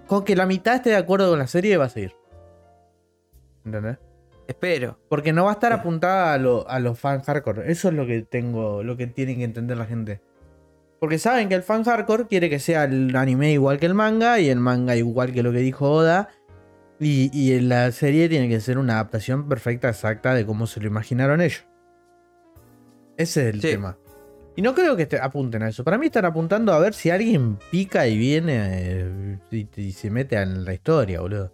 [SPEAKER 2] Con que la mitad esté de acuerdo con la serie va a seguir. ¿Entendés?
[SPEAKER 1] Espero.
[SPEAKER 2] Porque no va a estar apuntada a, lo- a los fans hardcore. Eso es lo que tengo, lo que tienen que entender la gente. Porque saben que el fan hardcore quiere que sea el anime igual que el manga y el manga igual que lo que dijo Oda. Y, y la serie tiene que ser una adaptación perfecta, exacta de cómo se lo imaginaron ellos. Ese es el
[SPEAKER 1] Sí.
[SPEAKER 2] tema. Y no creo que te apunten a eso. Para mí están apuntando a ver si alguien pica y viene eh, y, y se mete en la historia, boludo.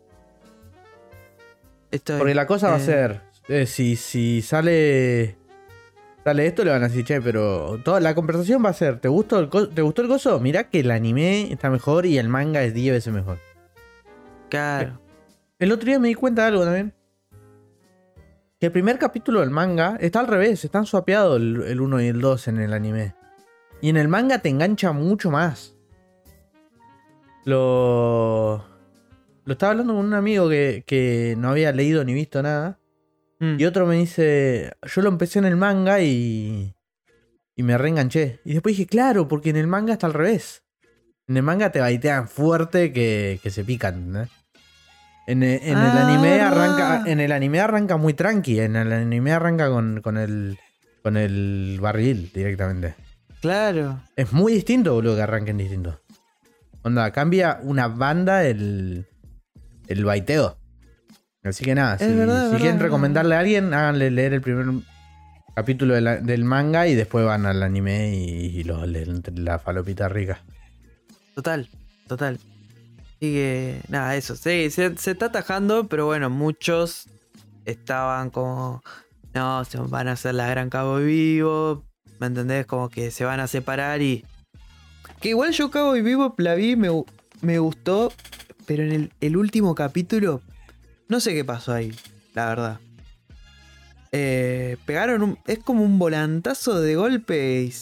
[SPEAKER 1] Estoy-
[SPEAKER 2] Porque la cosa va a
[SPEAKER 1] eh,
[SPEAKER 2] ser, eh, si, si sale sale esto, le van a decir, che, pero toda la conversación va a ser, ¿te gustó el, co- ¿te gustó el coso? Mirá que el anime está mejor y el manga es 10 veces mejor.
[SPEAKER 1] Claro.
[SPEAKER 2] El otro día me di cuenta de algo también. Que el primer capítulo del manga está al revés, están suapeados el 1 y el 2 en el anime. Y en el manga te engancha mucho más. Lo... Lo estaba hablando con un amigo que, que no había leído ni visto nada.
[SPEAKER 1] Mm.
[SPEAKER 2] Y otro me dice, yo lo empecé en el manga y, y me reenganché. Y después dije, claro, porque en el manga está al revés. En el manga te baitean fuerte que, que se pican. ¿no? En, e- en el
[SPEAKER 1] Ah,
[SPEAKER 2] anime
[SPEAKER 1] verdad.
[SPEAKER 2] arranca, en el anime arranca muy tranqui. En el anime arranca con, con el con el barril directamente.
[SPEAKER 1] Claro.
[SPEAKER 2] Es muy distinto, boludo, que arranquen distinto. Onda, cambia una banda el, el baiteo. Así que nada,
[SPEAKER 1] Es
[SPEAKER 2] si,
[SPEAKER 1] verdad, es
[SPEAKER 2] si
[SPEAKER 1] verdad,
[SPEAKER 2] quieren recomendarle a alguien, háganle leer el primer capítulo de la- del manga y después van al anime y, y lo leen la falopita rica.
[SPEAKER 1] Total. Total. Así que, nada, eso. Sí, se, está atajando, pero bueno, muchos estaban como. No, se van a hacer la gran Cabo Vivo. ¿Me entendés? Como que se van a separar y. Que igual yo Cabo y Vivo la me, me gustó. Pero en el, el último capítulo. No sé qué pasó ahí, la verdad. Eh, pegaron un. Es como un volantazo de golpe y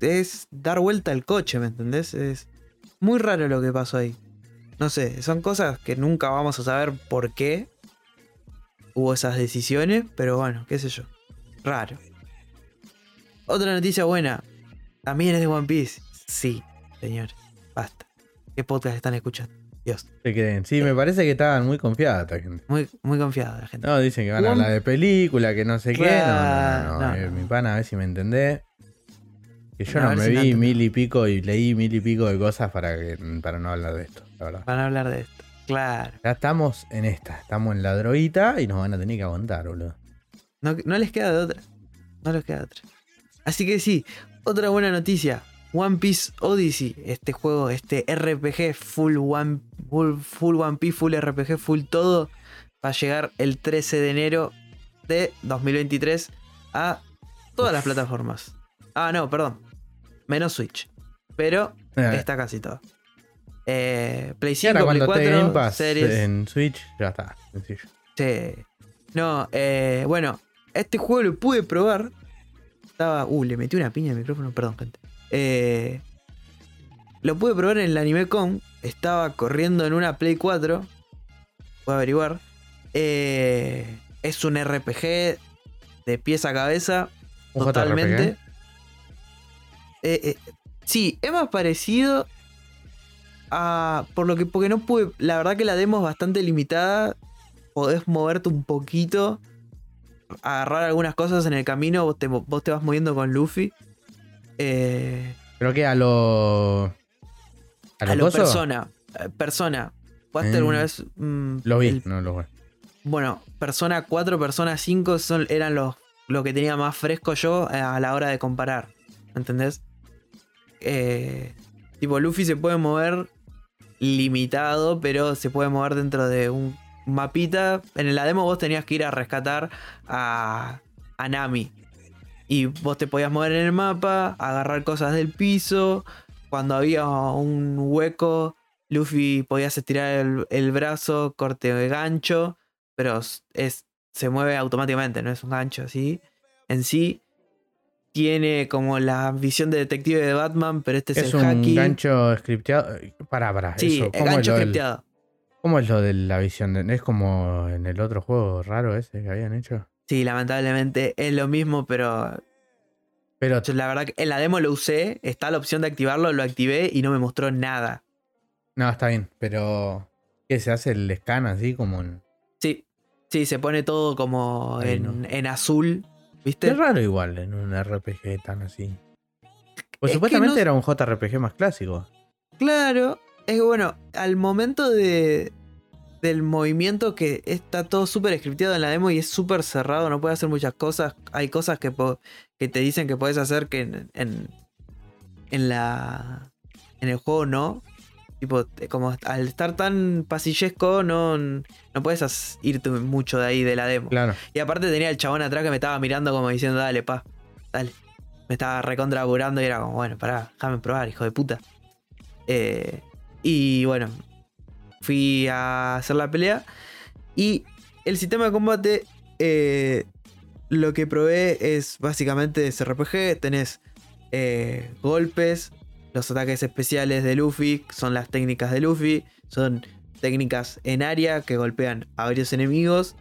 [SPEAKER 1] es dar vuelta al coche, ¿me entendés? Es muy raro lo que pasó ahí. No sé, son cosas que nunca vamos a saber por qué hubo esas decisiones, pero bueno, qué sé yo. Raro. Otra noticia buena. También es de One Piece. Sí, señores. Basta. ¿Qué podcast están escuchando? Dios.
[SPEAKER 2] ¿Qué creen? Sí, me parece que estaban muy confiadas esta gente.
[SPEAKER 1] Muy, muy confiada la gente.
[SPEAKER 2] No, dicen que van a hablar de película, que no sé qué. No, no, no,
[SPEAKER 1] Claro,
[SPEAKER 2] no,
[SPEAKER 1] no,
[SPEAKER 2] eh,
[SPEAKER 1] no.
[SPEAKER 2] Mi pana, a ver si me entendés. Que yo no me
[SPEAKER 1] si
[SPEAKER 2] vi mil y pico y leí mil y pico de cosas para, que, para no hablar de esto, la verdad.
[SPEAKER 1] Van a hablar de esto. Claro.
[SPEAKER 2] Ya estamos en esta, estamos en la droguita y nos van a tener que aguantar, boludo.
[SPEAKER 1] No, no les queda de otra. No les queda de otra. Así que sí, otra buena noticia. One Piece Odyssey, este juego, este RPG full One, full, full One Piece, full RPG, full todo, va a llegar el 13 de enero de 2023 a todas las plataformas. Ah, no, perdón. Menos Switch. Pero
[SPEAKER 2] Eh,
[SPEAKER 1] está casi todo. Eh, Play
[SPEAKER 2] y
[SPEAKER 1] 5,
[SPEAKER 2] ahora
[SPEAKER 1] Play
[SPEAKER 2] cuando
[SPEAKER 1] 4,
[SPEAKER 2] esté Game Pass
[SPEAKER 1] series.
[SPEAKER 2] en Switch, ya está, sencillo.
[SPEAKER 1] Sí. No, eh, bueno, este juego lo pude probar. Estaba. Uh, le metí una piña al micrófono, perdón, gente. Eh, lo pude probar en el AnimeCon. Estaba corriendo en una Play 4. Puedo averiguar. Eh, es un RPG de pieza a cabeza.
[SPEAKER 2] Un
[SPEAKER 1] Totalmente. Eh, sí, es más parecido a. Por lo que. Porque no pude. La verdad que la demo es bastante limitada. Podés moverte un poquito. Agarrar algunas cosas en el camino. Vos te, vos te vas moviendo con Luffy. Eh,
[SPEAKER 2] Creo que a lo. ¿A
[SPEAKER 1] a
[SPEAKER 2] lo coso?
[SPEAKER 1] persona. eh, Persona. ¿Jugaste
[SPEAKER 2] Mm.
[SPEAKER 1] alguna vez? mm,
[SPEAKER 2] Lo vi,
[SPEAKER 1] el-
[SPEAKER 2] no lo vi.
[SPEAKER 1] bueno, Persona 4, Persona 5 son, eran los, lo que tenía más fresco yo eh, a la hora de comparar. ¿Entendés? Eh, tipo, Luffy se puede mover limitado, pero se puede mover dentro de un mapita. En la demo vos tenías que ir a rescatar a, a Nami. Y vos te podías mover en el mapa, agarrar cosas del piso. Cuando había un hueco, Luffy podías estirar el, el brazo, corte de gancho. Pero es, se mueve automáticamente, no es un gancho así. En sí, tiene como la visión de detective de Batman, pero este es,
[SPEAKER 2] Es
[SPEAKER 1] el
[SPEAKER 2] un
[SPEAKER 1] haki.
[SPEAKER 2] gancho scripteado. Pará.
[SPEAKER 1] sí,
[SPEAKER 2] eso.
[SPEAKER 1] el
[SPEAKER 2] ¿Cómo, es
[SPEAKER 1] gancho
[SPEAKER 2] del,
[SPEAKER 1] scripteado.
[SPEAKER 2] ¿Cómo es lo de la visión? de- Es como en el otro juego raro ese que habían hecho.
[SPEAKER 1] Sí, lamentablemente es lo mismo, pero
[SPEAKER 2] Pero
[SPEAKER 1] yo la verdad que en la demo lo usé, está la opción de activarlo, lo activé y no me mostró nada.
[SPEAKER 2] No, está bien, pero. ¿Qué se hace el scan así como en.?
[SPEAKER 1] Sí, sí, se pone todo como en,
[SPEAKER 2] no.
[SPEAKER 1] en azul, ¿viste?
[SPEAKER 2] Es raro igual en un RPG tan así. Pues
[SPEAKER 1] Es
[SPEAKER 2] supuestamente
[SPEAKER 1] no-
[SPEAKER 2] era un JRPG más clásico.
[SPEAKER 1] Claro, es que bueno, al momento de del movimiento que está todo súper scripteado en la demo y es súper cerrado, no puede hacer muchas cosas. Hay cosas que, que te dicen que puedes hacer que en, en, en la en el juego no. Tipo, te- como al estar tan pasillesco, no, no puedes irte mucho de ahí de la demo.
[SPEAKER 2] Claro.
[SPEAKER 1] Y aparte tenía el chabón atrás que me estaba mirando como diciendo, dale, pa, dale. Me estaba recontra apurando y era como, bueno, pará, déjame probar, hijo de puta. Eh, y bueno, fui a hacer la pelea. Y el sistema de combate, eh, lo que probé es básicamente ese RPG. Tenés eh, golpes, los ataques especiales de Luffy, son las técnicas de Luffy. Son técnicas en área que golpean a varios enemigos,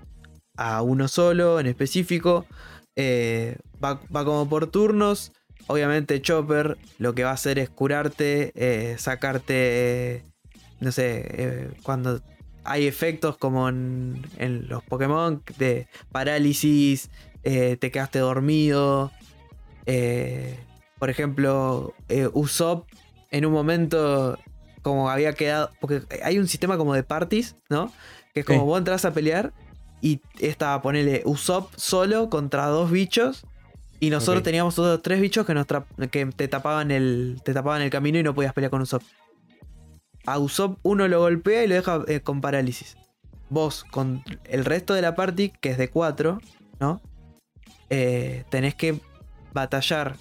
[SPEAKER 1] a uno solo en específico. Eh, va, va como por turnos. Obviamente Chopper lo que va a hacer es curarte, eh, sacarte, no sé, eh, cuando hay efectos como en, los Pokémon de parálisis, te quedaste dormido. eh, por ejemplo, eh, Usopp en un momento como había quedado, porque hay un sistema como de parties, ¿no? Que es como
[SPEAKER 2] Sí.
[SPEAKER 1] vos entras a pelear y estaba, ponele, Usopp solo contra dos bichos. Y nosotros teníamos otros tres bichos que, nos que te, tapaban el, te tapaban el camino y no podías pelear con Usopp. A Usopp uno lo golpea y lo deja eh, con parálisis. Vos, con el resto de la party, que es de cuatro, ¿no? Eh, tenés que batallar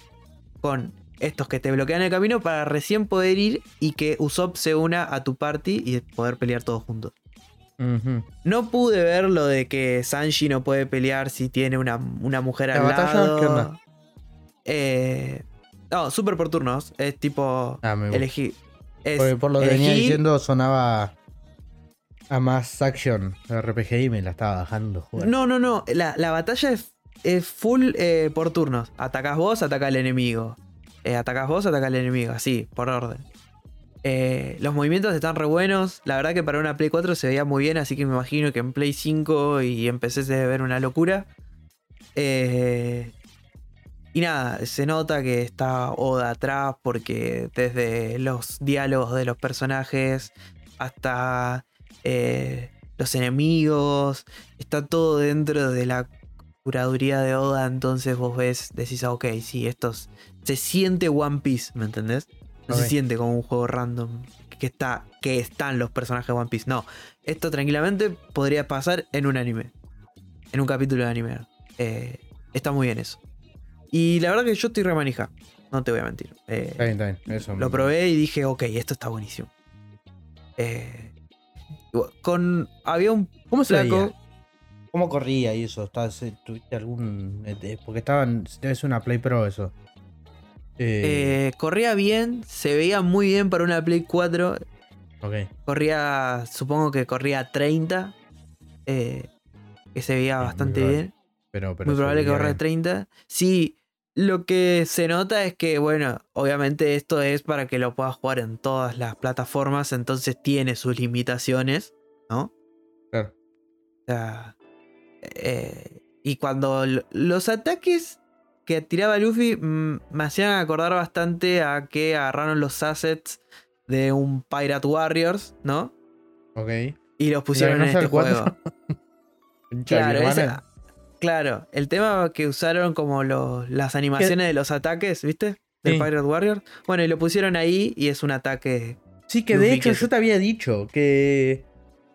[SPEAKER 1] con estos que te bloquean el camino para recién poder ir y que Usopp se una a tu party y poder pelear todos juntos. No pude ver lo de que Sanji no puede pelear si tiene una, una mujer
[SPEAKER 2] ¿La
[SPEAKER 1] al
[SPEAKER 2] batalla?
[SPEAKER 1] lado.
[SPEAKER 2] ¿Qué onda?
[SPEAKER 1] Eh, no, súper por turnos. Es tipo.
[SPEAKER 2] Ah,
[SPEAKER 1] elegir. es
[SPEAKER 2] Porque por lo que venía diciendo sonaba a más action RPG y me la estaba bajando. joder.
[SPEAKER 1] No, no, no. La, la batalla es, es full eh, por turnos. Atacás vos, ataca el enemigo. Eh, atacás vos, ataca el enemigo. Así, por orden. Eh, los movimientos están re buenos. La verdad que para una Play 4 se veía muy bien. Así que me imagino que en Play 5 y en PC se ver una locura. Eh, y nada, se nota que está Oda atrás. Porque desde los diálogos de los personajes hasta los enemigos. Está todo dentro de la curaduría de Oda. Entonces vos ves, decís, ah, ok, sí, estos. Se siente One Piece, ¿me entendés? No se siente como un juego random. Que, está, que están los personajes de One Piece. No. Esto tranquilamente podría pasar en un anime. En un capítulo de anime. Eh, está muy bien eso. Y la verdad que yo estoy remanija. No te voy a mentir. Eh,
[SPEAKER 2] Está bien, está bien. Eso
[SPEAKER 1] lo probé y dije, ok, esto está buenísimo. Eh, con. Había un
[SPEAKER 2] ¿Cómo se
[SPEAKER 1] flaco.
[SPEAKER 2] ¿Cómo corría y eso? ¿Estás- eh, ¿Tuviste algún.? eh, Porque estaban. Es una Play Pro eso. Eh,
[SPEAKER 1] eh, corría bien, se veía muy bien para una Play 4.
[SPEAKER 2] ok.
[SPEAKER 1] Corría, supongo que corría a 30. eh, que se veía bastante bien.
[SPEAKER 2] Pero, pero
[SPEAKER 1] Muy probable que corra a
[SPEAKER 2] bien.
[SPEAKER 1] 30. Sí, lo que se nota es que, bueno, obviamente esto es para que lo puedas jugar en todas las plataformas, entonces tiene sus limitaciones, ¿no?
[SPEAKER 2] Claro.
[SPEAKER 1] O sea, eh, y cuando lo- los ataques que tiraba Luffy mm, me hacían acordar bastante a que agarraron los assets de un Pirate Warriors, ¿no?
[SPEAKER 2] Ok.
[SPEAKER 1] Y los pusieron
[SPEAKER 2] no
[SPEAKER 1] en este juego. (laughs) Claro, claro, el tema que usaron como los- las animaciones de los ataques, ¿viste? Del
[SPEAKER 2] Sí.
[SPEAKER 1] Pirate Warrior. Bueno, y lo pusieron ahí y es un ataque
[SPEAKER 2] Sí, que de hecho
[SPEAKER 1] que-
[SPEAKER 2] yo te había dicho que,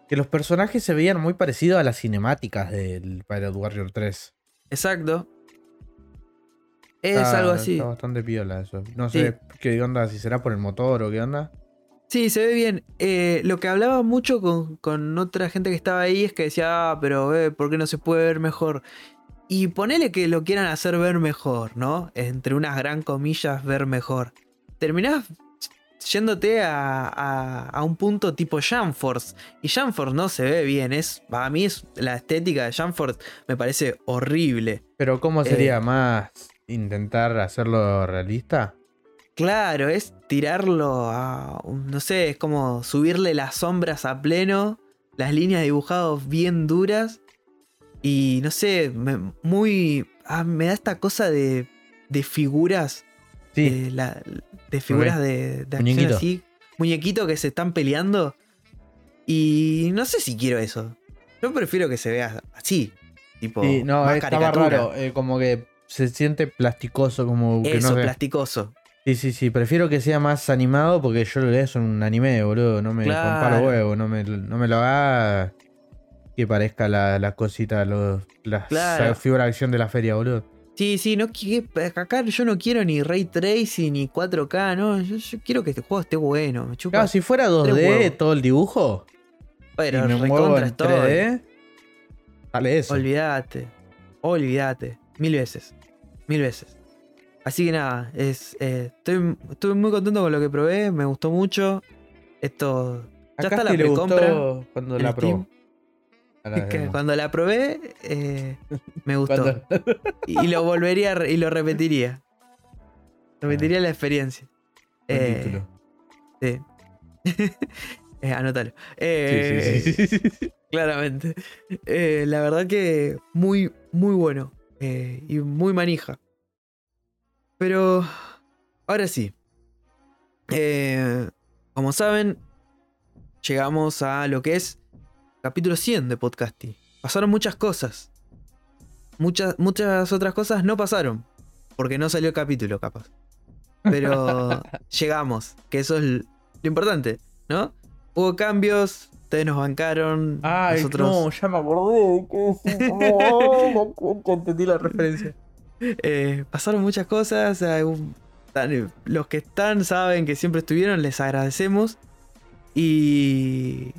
[SPEAKER 2] que los personajes se veían muy parecidos a las cinemáticas del Pirate Warrior 3.
[SPEAKER 1] Exacto. Es
[SPEAKER 2] Está-
[SPEAKER 1] algo así.
[SPEAKER 2] Está bastante piola eso. No
[SPEAKER 1] Sí.
[SPEAKER 2] sé qué onda, si será por el motor o qué onda.
[SPEAKER 1] Sí, se ve bien. Eh, lo que hablaba mucho con, con otra gente que estaba ahí es que decía, ah, pero eh, ¿por qué no se puede ver mejor? Y ponele que lo quieran hacer ver mejor, ¿no? Entre unas gran comillas, ver mejor. Terminás yéndote a, a- a un punto tipo Jamforce. Y Jamforce no se ve bien. Es, para mí es, la estética de Jamforce me parece horrible.
[SPEAKER 2] Pero ¿cómo sería
[SPEAKER 1] Eh.
[SPEAKER 2] más intentar hacerlo realista?
[SPEAKER 1] Claro, es tirarlo a. No sé, es como subirle las sombras a pleno, las líneas dibujadas bien duras. Y no sé, me- muy. ah, me da esta cosa de, de figuras.
[SPEAKER 2] Sí,
[SPEAKER 1] De, la- de figuras de, de acción
[SPEAKER 2] Muñequito.
[SPEAKER 1] así. Muñequito que se están peleando. Y no sé si quiero eso. Yo prefiero que se vea así. Tipo,
[SPEAKER 2] sí, no,
[SPEAKER 1] más
[SPEAKER 2] estaba
[SPEAKER 1] caricatura.
[SPEAKER 2] raro. eh, como que se siente plasticoso, como que
[SPEAKER 1] Eso,
[SPEAKER 2] no sé.
[SPEAKER 1] plasticoso.
[SPEAKER 2] Sí, sí, sí. Prefiero que sea más animado porque yo lo leo en un anime, boludo. No me
[SPEAKER 1] Claro.
[SPEAKER 2] comparo huevo. No me, no me lo haga que parezca la, la cosita, los, las
[SPEAKER 1] Claro.
[SPEAKER 2] figuras de acción de la feria, boludo.
[SPEAKER 1] Sí, sí, no, acá yo no quiero ni ray tracing ni 4K, no, yo, yo quiero que este juego esté bueno, me chupa.
[SPEAKER 2] Claro, si fuera
[SPEAKER 1] Tres
[SPEAKER 2] 2D
[SPEAKER 1] huevos.
[SPEAKER 2] todo el dibujo
[SPEAKER 1] pero
[SPEAKER 2] me
[SPEAKER 1] recontra
[SPEAKER 2] en
[SPEAKER 1] estoy.
[SPEAKER 2] 3D, sale eso.
[SPEAKER 1] Olvídate, olvídate, mil veces, mil veces. Así que nada, es, eh, estoy, muy contento con lo que probé, me gustó mucho. Esto ya
[SPEAKER 2] Acá
[SPEAKER 1] está la precompra.
[SPEAKER 2] cuando la probó. (laughs)
[SPEAKER 1] Que cuando la probé, eh, me (laughs) gustó. Y lo volvería y lo repetiría. Repetiría la experiencia. Eh. Sí. (laughs) Eh, anótalo.
[SPEAKER 2] Sí,
[SPEAKER 1] Eh,
[SPEAKER 2] sí, sí, sí.
[SPEAKER 1] Claramente. Eh, la verdad que muy, muy bueno. eh, y muy manija. Pero, ahora sí. Eh, como saben, llegamos a lo que es capítulo 100 de Podcasty. Pasaron muchas cosas. Muchas, muchas otras cosas no pasaron. Porque no salió el capítulo, capaz. Pero (laughs) llegamos, que eso es lo importante, ¿no? Hubo cambios, ustedes nos bancaron.
[SPEAKER 2] Ay,
[SPEAKER 1] nosotros
[SPEAKER 2] no, ya me acordé de que no, no, entendí la referencia. (laughs)
[SPEAKER 1] Eh, pasaron muchas cosas. eh, los que están saben que siempre estuvieron, les agradecemos. Y,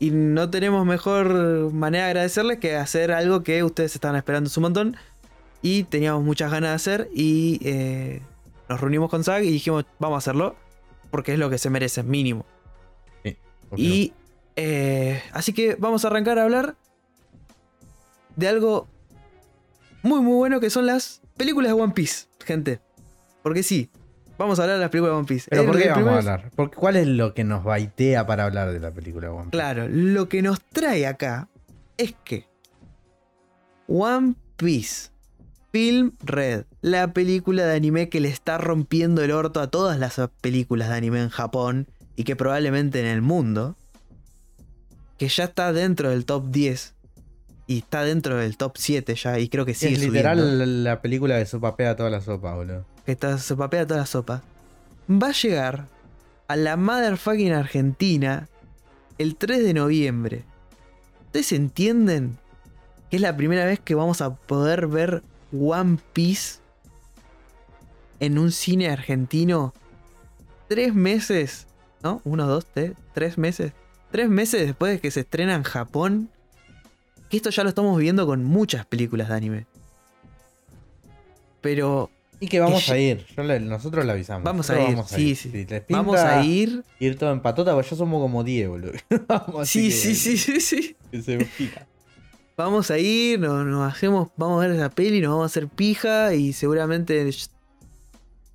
[SPEAKER 1] y no tenemos mejor manera de agradecerles que hacer algo que ustedes estaban esperando un montón. Y teníamos muchas ganas de hacer. Y eh, nos reunimos con Zag y dijimos, vamos a hacerlo. Porque es lo que se merece, mínimo. Y eh, así que vamos a arrancar a hablar de algo muy muy bueno que son las películas de One Piece, gente. Porque sí, vamos a hablar de las películas de One Piece.
[SPEAKER 2] ¿Pero por qué vamos a hablar? Porque, ¿Cuál es lo que nos baitea para hablar de la película One Piece?
[SPEAKER 1] Claro, lo que nos trae acá es que One Piece Film Red, la película de anime que le está rompiendo el orto a todas las películas de anime en Japón y que probablemente en el mundo, que ya está dentro del top 10 y está dentro del top 7 ya y creo que sigue
[SPEAKER 2] es literal la, la película que sopapea toda la sopa, boludo.
[SPEAKER 1] Que está, se papea toda la sopa, va a llegar a la motherfucking Argentina el 3 de noviembre. ¿Ustedes entienden que es la primera vez que vamos a poder ver One Piece en un cine argentino? Tres meses, ¿no? Uno, dos, tres, tres meses. Tres meses después de que se estrena en Japón. Que esto ya lo estamos viendo con muchas películas de anime. Pero
[SPEAKER 2] Y que vamos
[SPEAKER 1] Que
[SPEAKER 2] a ir. Yo le- nosotros le avisamos.
[SPEAKER 1] Vamos a ir, sí, sí.
[SPEAKER 2] Si les
[SPEAKER 1] vamos a ir.
[SPEAKER 2] Ir todo en patota, porque ya somos como 10, boludo. (laughs) Vamos,
[SPEAKER 1] Sí,
[SPEAKER 2] que-
[SPEAKER 1] sí, sí, sí, sí.
[SPEAKER 2] que se.
[SPEAKER 1] Vamos a ir, nos, nos hacemos, vamos a ver esa peli, nos vamos a hacer pija y seguramente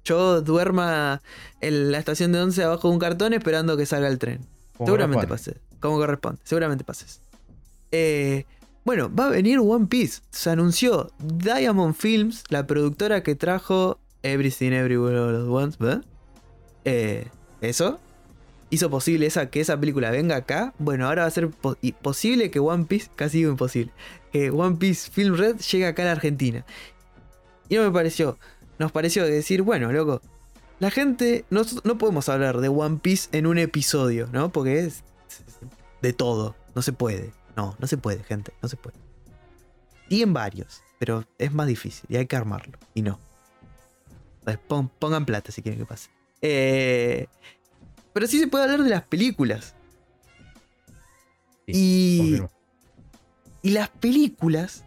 [SPEAKER 1] yo duerma en la estación de 11 abajo de un cartón esperando que salga el tren.
[SPEAKER 2] Como
[SPEAKER 1] seguramente
[SPEAKER 2] corresponde.
[SPEAKER 1] pase, como corresponde, seguramente pases. Eh, bueno, va a venir One Piece. Se anunció Diamond Films, la productora que trajo Everything Everywhere All at Once. ¿verdad? Eh, Eso hizo posible esa, que esa película venga acá. Bueno, ahora va a ser posible que One Piece, casi imposible, que One Piece Film Red llegue acá a la Argentina. Y no me pareció, nos pareció decir, bueno, loco, la gente. No, no podemos hablar de One Piece en un episodio, ¿no? Porque es de todo. No se puede. No, no se puede, gente. No se puede. Y en varios. Pero es más difícil y hay que armarlo. Y no. Entonces, pon- pongan plata si quieren que pase. Eh, pero sí se puede hablar de las películas. y, y las películas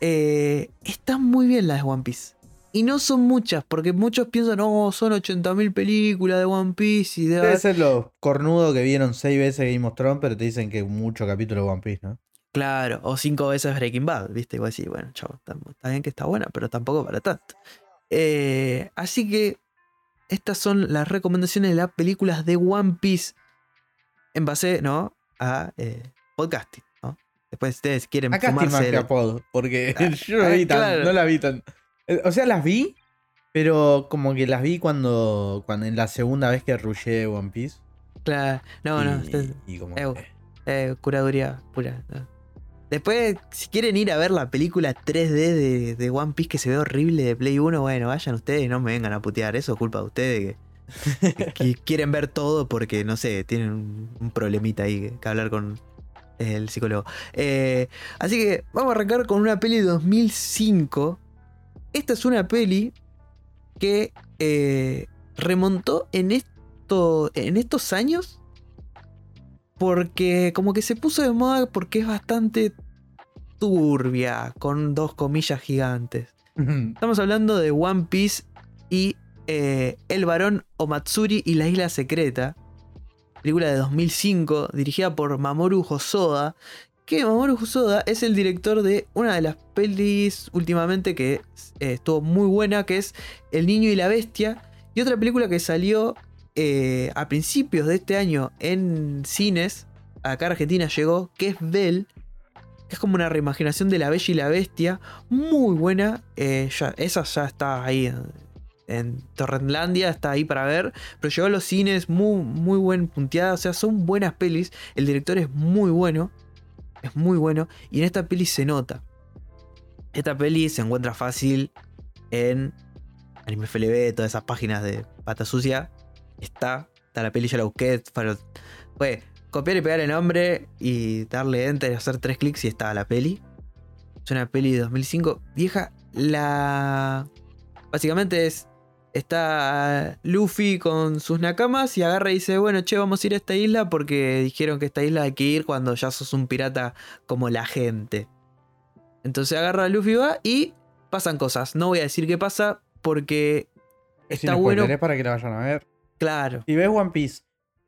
[SPEAKER 1] eh, están muy bien las de One Piece. Y no son muchas, porque muchos piensan, no, son 80.000 películas de One Piece y de...
[SPEAKER 2] Debe ser los cornudos que vieron seis veces Game of Thrones, pero te dicen que mucho capítulo de One Piece, ¿no?
[SPEAKER 1] Claro, o cinco veces Breaking Bad, ¿viste? Y vos decís, bueno, chavo, está, bien que está buena, pero tampoco para tanto. Eh, así que estas son las recomendaciones de las películas de One Piece en base, ¿no? A eh, podcasting, ¿no? Después ustedes quieren
[SPEAKER 2] Acá
[SPEAKER 1] fumarse
[SPEAKER 2] que
[SPEAKER 1] el-
[SPEAKER 2] porque
[SPEAKER 1] Ah, (laughs)
[SPEAKER 2] yo no,
[SPEAKER 1] ah,
[SPEAKER 2] vi tan,
[SPEAKER 1] claro.
[SPEAKER 2] no la vi tan. Eh, O sea, las vi, pero como que las vi cuando, cuando en la segunda vez que rushé One Piece.
[SPEAKER 1] Claro, no, no,
[SPEAKER 2] y como
[SPEAKER 1] Eh, Eh, curaduría pura. no. Después, si quieren ir a ver la película 3D de, de One Piece que se ve horrible de Play 1, bueno, vayan ustedes y no me vengan a putear. Eso es culpa de ustedes que, que- que (laughs) quieren ver todo porque, no sé, tienen un, un problemita ahí que, que hablar con el psicólogo. Eh, así que vamos a arrancar con una peli de 2005. Esta es una peli que eh, remontó en, esto, en estos años porque como que se puso de moda porque es bastante turbia, con dos comillas gigantes. Estamos hablando de One Piece y eh, El varón Omatsuri y la isla secreta. Película de 2005, dirigida por Mamoru Hosoda. Que Mamoru Hosoda es el director de una de las pelis últimamente que eh, estuvo muy buena, que es El niño y la bestia. Y otra película que salió eh, a principios de este año en cines, acá a Argentina llegó, que es Bell, que es como una reimaginación de La Bella y la Bestia, muy buena, eh, esa ya está ahí en, en Torrentlandia, está ahí para ver, pero llegó a los cines muy, muy buen punteada, o sea, son buenas pelis, el director es muy bueno, es muy bueno, y en esta peli se nota. Esta peli se encuentra fácil en Anime FLB, todas esas páginas de pata sucia, está, está la peli, ya la busqué, fue copiar y pegar el nombre y darle enter y hacer tres clics y está la peli. Es una peli de 2005, vieja, la... Básicamente es, está Luffy con sus nakamas y agarra y dice, bueno, che, vamos a ir a esta isla porque dijeron que esta isla hay que ir cuando ya sos un pirata como la gente. Entonces agarra a Luffy y va y pasan cosas. No voy a decir qué pasa porque está
[SPEAKER 2] Sin
[SPEAKER 1] bueno.
[SPEAKER 2] para que la vayan a ver.
[SPEAKER 1] Claro.
[SPEAKER 2] Si ves One Piece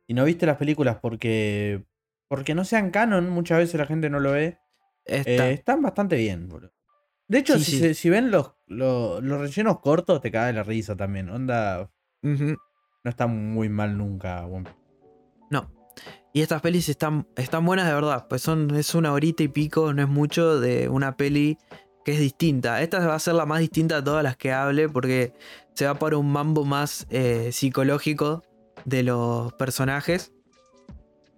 [SPEAKER 2] y no viste las películas porque porque no sean canon, muchas veces la gente no lo ve,
[SPEAKER 1] Está.
[SPEAKER 2] eh, están bastante bien, boludo. De hecho,
[SPEAKER 1] Sí,
[SPEAKER 2] si,
[SPEAKER 1] sí.
[SPEAKER 2] se- si ven los, los, los rellenos cortos, te cae la risa también. Onda, no está muy mal nunca.
[SPEAKER 1] No. Y estas pelis están, están buenas de verdad. Pues son, es una horita y pico, no es mucho, de una peli que es distinta. Esta va a ser la más distinta de todas las que hable porque se va por un mambo más eh, psicológico de los personajes.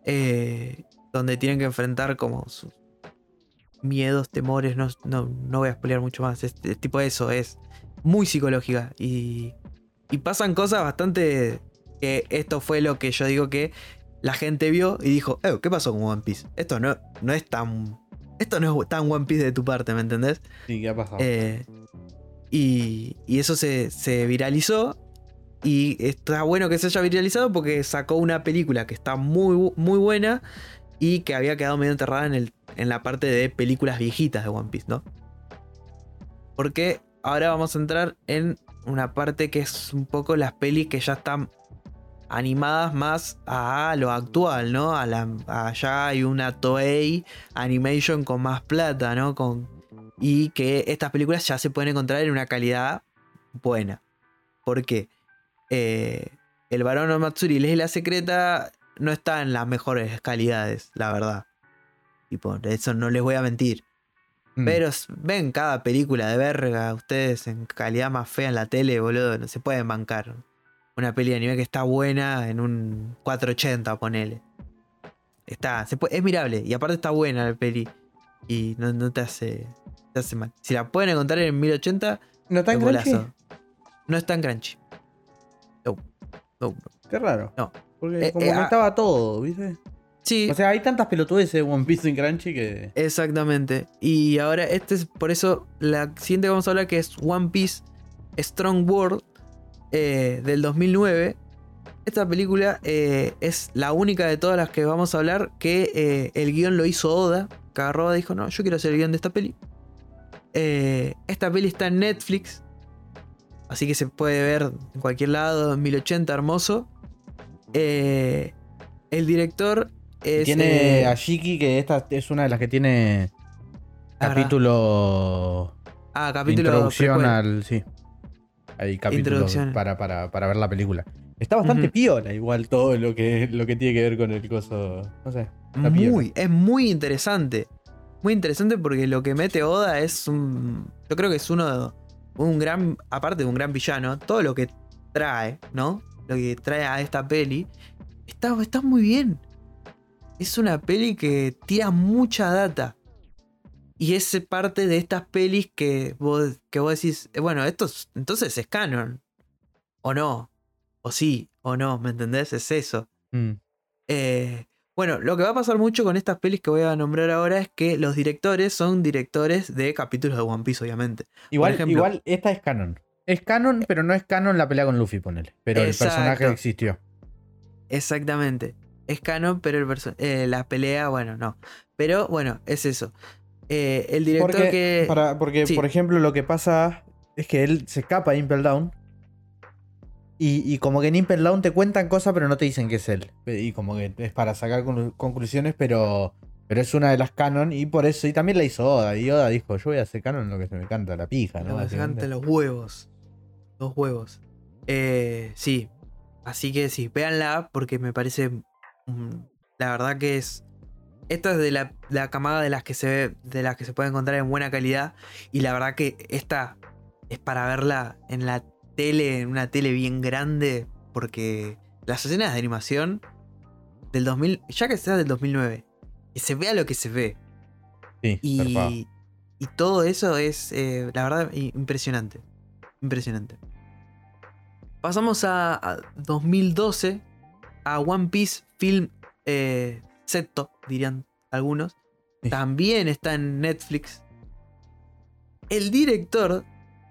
[SPEAKER 1] eh, donde tienen que enfrentar como sus miedos, temores. No, no, no voy a spoilear mucho más. Es, es tipo eso, es muy psicológica. Y, y pasan cosas bastante... Que esto fue lo que yo digo que la gente vio y dijo, "Eh, ¿qué pasó con One Piece? Esto no, no es tan... Esto no es tan One Piece de tu parte, ¿me entendés?
[SPEAKER 2] Sí, ¿qué ha pasado?
[SPEAKER 1] Eh, y, y eso se, se viralizó. Y está bueno que se haya viralizado porque sacó una película que está muy, muy buena y que había quedado medio enterrada en, el, en la parte de películas viejitas de One Piece, ¿no? Porque ahora vamos a entrar en una parte que es un poco las pelis que ya están animadas más a lo actual, ¿no? La, allá hay una Toei Animation con más plata, ¿no? Con, y que estas películas ya se pueden encontrar en una calidad buena. ¿Por qué? Eh, el varón Matsuri y la secreta no está en las mejores calidades, la verdad. Y por eso no les voy a mentir.
[SPEAKER 2] Mm.
[SPEAKER 1] Pero ven cada película de verga, ustedes en calidad más fea en la tele, boludo, no se pueden bancar. Una peli de anime que está buena en un 480, ponele. Está, se puede- es mirable y aparte está buena la peli. Y no, no te hace te hace mal. Si la pueden encontrar en 1080,
[SPEAKER 2] ¿No
[SPEAKER 1] es
[SPEAKER 2] Crunchy?
[SPEAKER 1] No está en Crunchy. no.
[SPEAKER 2] Qué raro.
[SPEAKER 1] No.
[SPEAKER 2] Porque
[SPEAKER 1] Eh,
[SPEAKER 2] como
[SPEAKER 1] eh,
[SPEAKER 2] que
[SPEAKER 1] ah.
[SPEAKER 2] estaba todo, ¿viste?
[SPEAKER 1] Sí,
[SPEAKER 2] O sea, hay tantas pelotudes de One Piece en Crunchy que.
[SPEAKER 1] exactamente. Y ahora este es por eso la siguiente que vamos a hablar que es One Piece Strong World eh, del 2009. Esta película eh, es la única de todas las que vamos a hablar que eh, el guion lo hizo Oda. Que agarró dijo, no, yo quiero hacer el guion de esta peli. Esta peli está en Netflix. Así que se puede ver en cualquier lado, en 1080, hermoso. Eh, el director es...
[SPEAKER 2] tiene
[SPEAKER 1] eh,
[SPEAKER 2] a Shiki, que esta es una de las que tiene
[SPEAKER 1] Ah,
[SPEAKER 2] capítulo.
[SPEAKER 1] ah, capítulo
[SPEAKER 2] introducción
[SPEAKER 1] precuela.
[SPEAKER 2] al. Sí. Hay capítulos para, para, para ver la película. Está bastante
[SPEAKER 1] Ujú.
[SPEAKER 2] piola, igual todo lo que, lo que tiene que ver con el coso. No sé.
[SPEAKER 1] Muy, es muy interesante. Muy interesante porque lo que mete Oda es un. Yo creo que es uno. Un gran. Aparte de un gran villano, todo lo que trae, ¿no? Lo que trae a esta peli. Está, está muy bien. Es una peli que tira mucha data. Y es parte de estas pelis que vos, que vos decís, eh, bueno, esto es- entonces es canon. O no. O sí, o no, ¿me entendés? Es eso.
[SPEAKER 2] Mm.
[SPEAKER 1] Eh, bueno, lo que va a pasar mucho con estas pelis que voy a nombrar ahora es que los directores son directores de capítulos de One Piece, obviamente.
[SPEAKER 2] Igual,
[SPEAKER 1] ejemplo.
[SPEAKER 2] igual, esta es canon. Es canon, pero no es canon la pelea con Luffy, ponele. Pero
[SPEAKER 1] Exacto.
[SPEAKER 2] el personaje existió.
[SPEAKER 1] Exactamente. Es canon, pero el eh, la pelea, bueno, no. Pero bueno, es eso. Eh, el director
[SPEAKER 2] Porque,
[SPEAKER 1] que.
[SPEAKER 2] para- porque
[SPEAKER 1] sí.
[SPEAKER 2] por ejemplo, lo que pasa es que él se escapa de Impel Down. Y, y como que en Impel Down te cuentan cosas, pero no te dicen que es él. Y como que es para sacar conclu- conclusiones, pero, pero es una de las canon. Y por eso, y también la hizo Oda. Y Oda dijo: Yo voy a hacer canon lo que se me canta la pija, ¿no?
[SPEAKER 1] No, se
[SPEAKER 2] Básicamente.
[SPEAKER 1] cantan los huevos. Los huevos. Eh, sí. Así que sí, véanla porque me parece. mm, la verdad que es. Esta es de la, la camada de las que se ve. De las que se puede encontrar en buena calidad. Y la verdad que esta es para verla en la tele, en una tele bien grande. Porque las escenas de animación del 2000. Ya que sea del 2009. Que se vea lo que se ve.
[SPEAKER 2] Sí.
[SPEAKER 1] Y, y todo eso es, eh, la verdad, impresionante. Impresionante. Pasamos a, a 2012, a One Piece Film eh, Seto, dirían algunos.
[SPEAKER 2] Sí.
[SPEAKER 1] También está en Netflix. El director,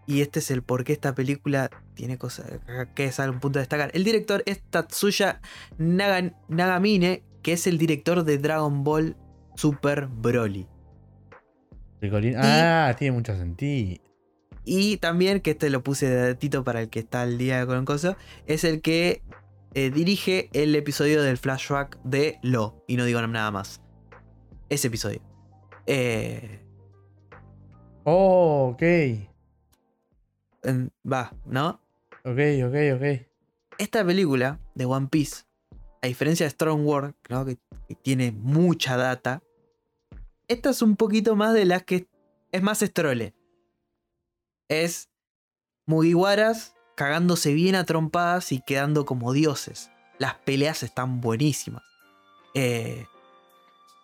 [SPEAKER 1] y este es el por qué esta película tiene cosas que es un punto a destacar. El director es Tatsuya Naga- Nagamine, que es el director de Dragon Ball Super Broly.
[SPEAKER 2] Ah, tiene mucho sentido.
[SPEAKER 1] Y también, que este lo puse de datito para el que está al día con coso, es el que eh, dirige el episodio del flashback de Lo. Y no digo nada más. Ese episodio. Eh,
[SPEAKER 2] Oh, ok.
[SPEAKER 1] va, ¿no?
[SPEAKER 2] Ok, ok, ok.
[SPEAKER 1] Esta película de One Piece, a diferencia de Strong World, ¿no? que, que tiene mucha data, esta es un poquito más de las que es más estrole. Es Mugiwaras cagándose bien a trompadas y quedando como dioses. Las peleas están buenísimas. Eh,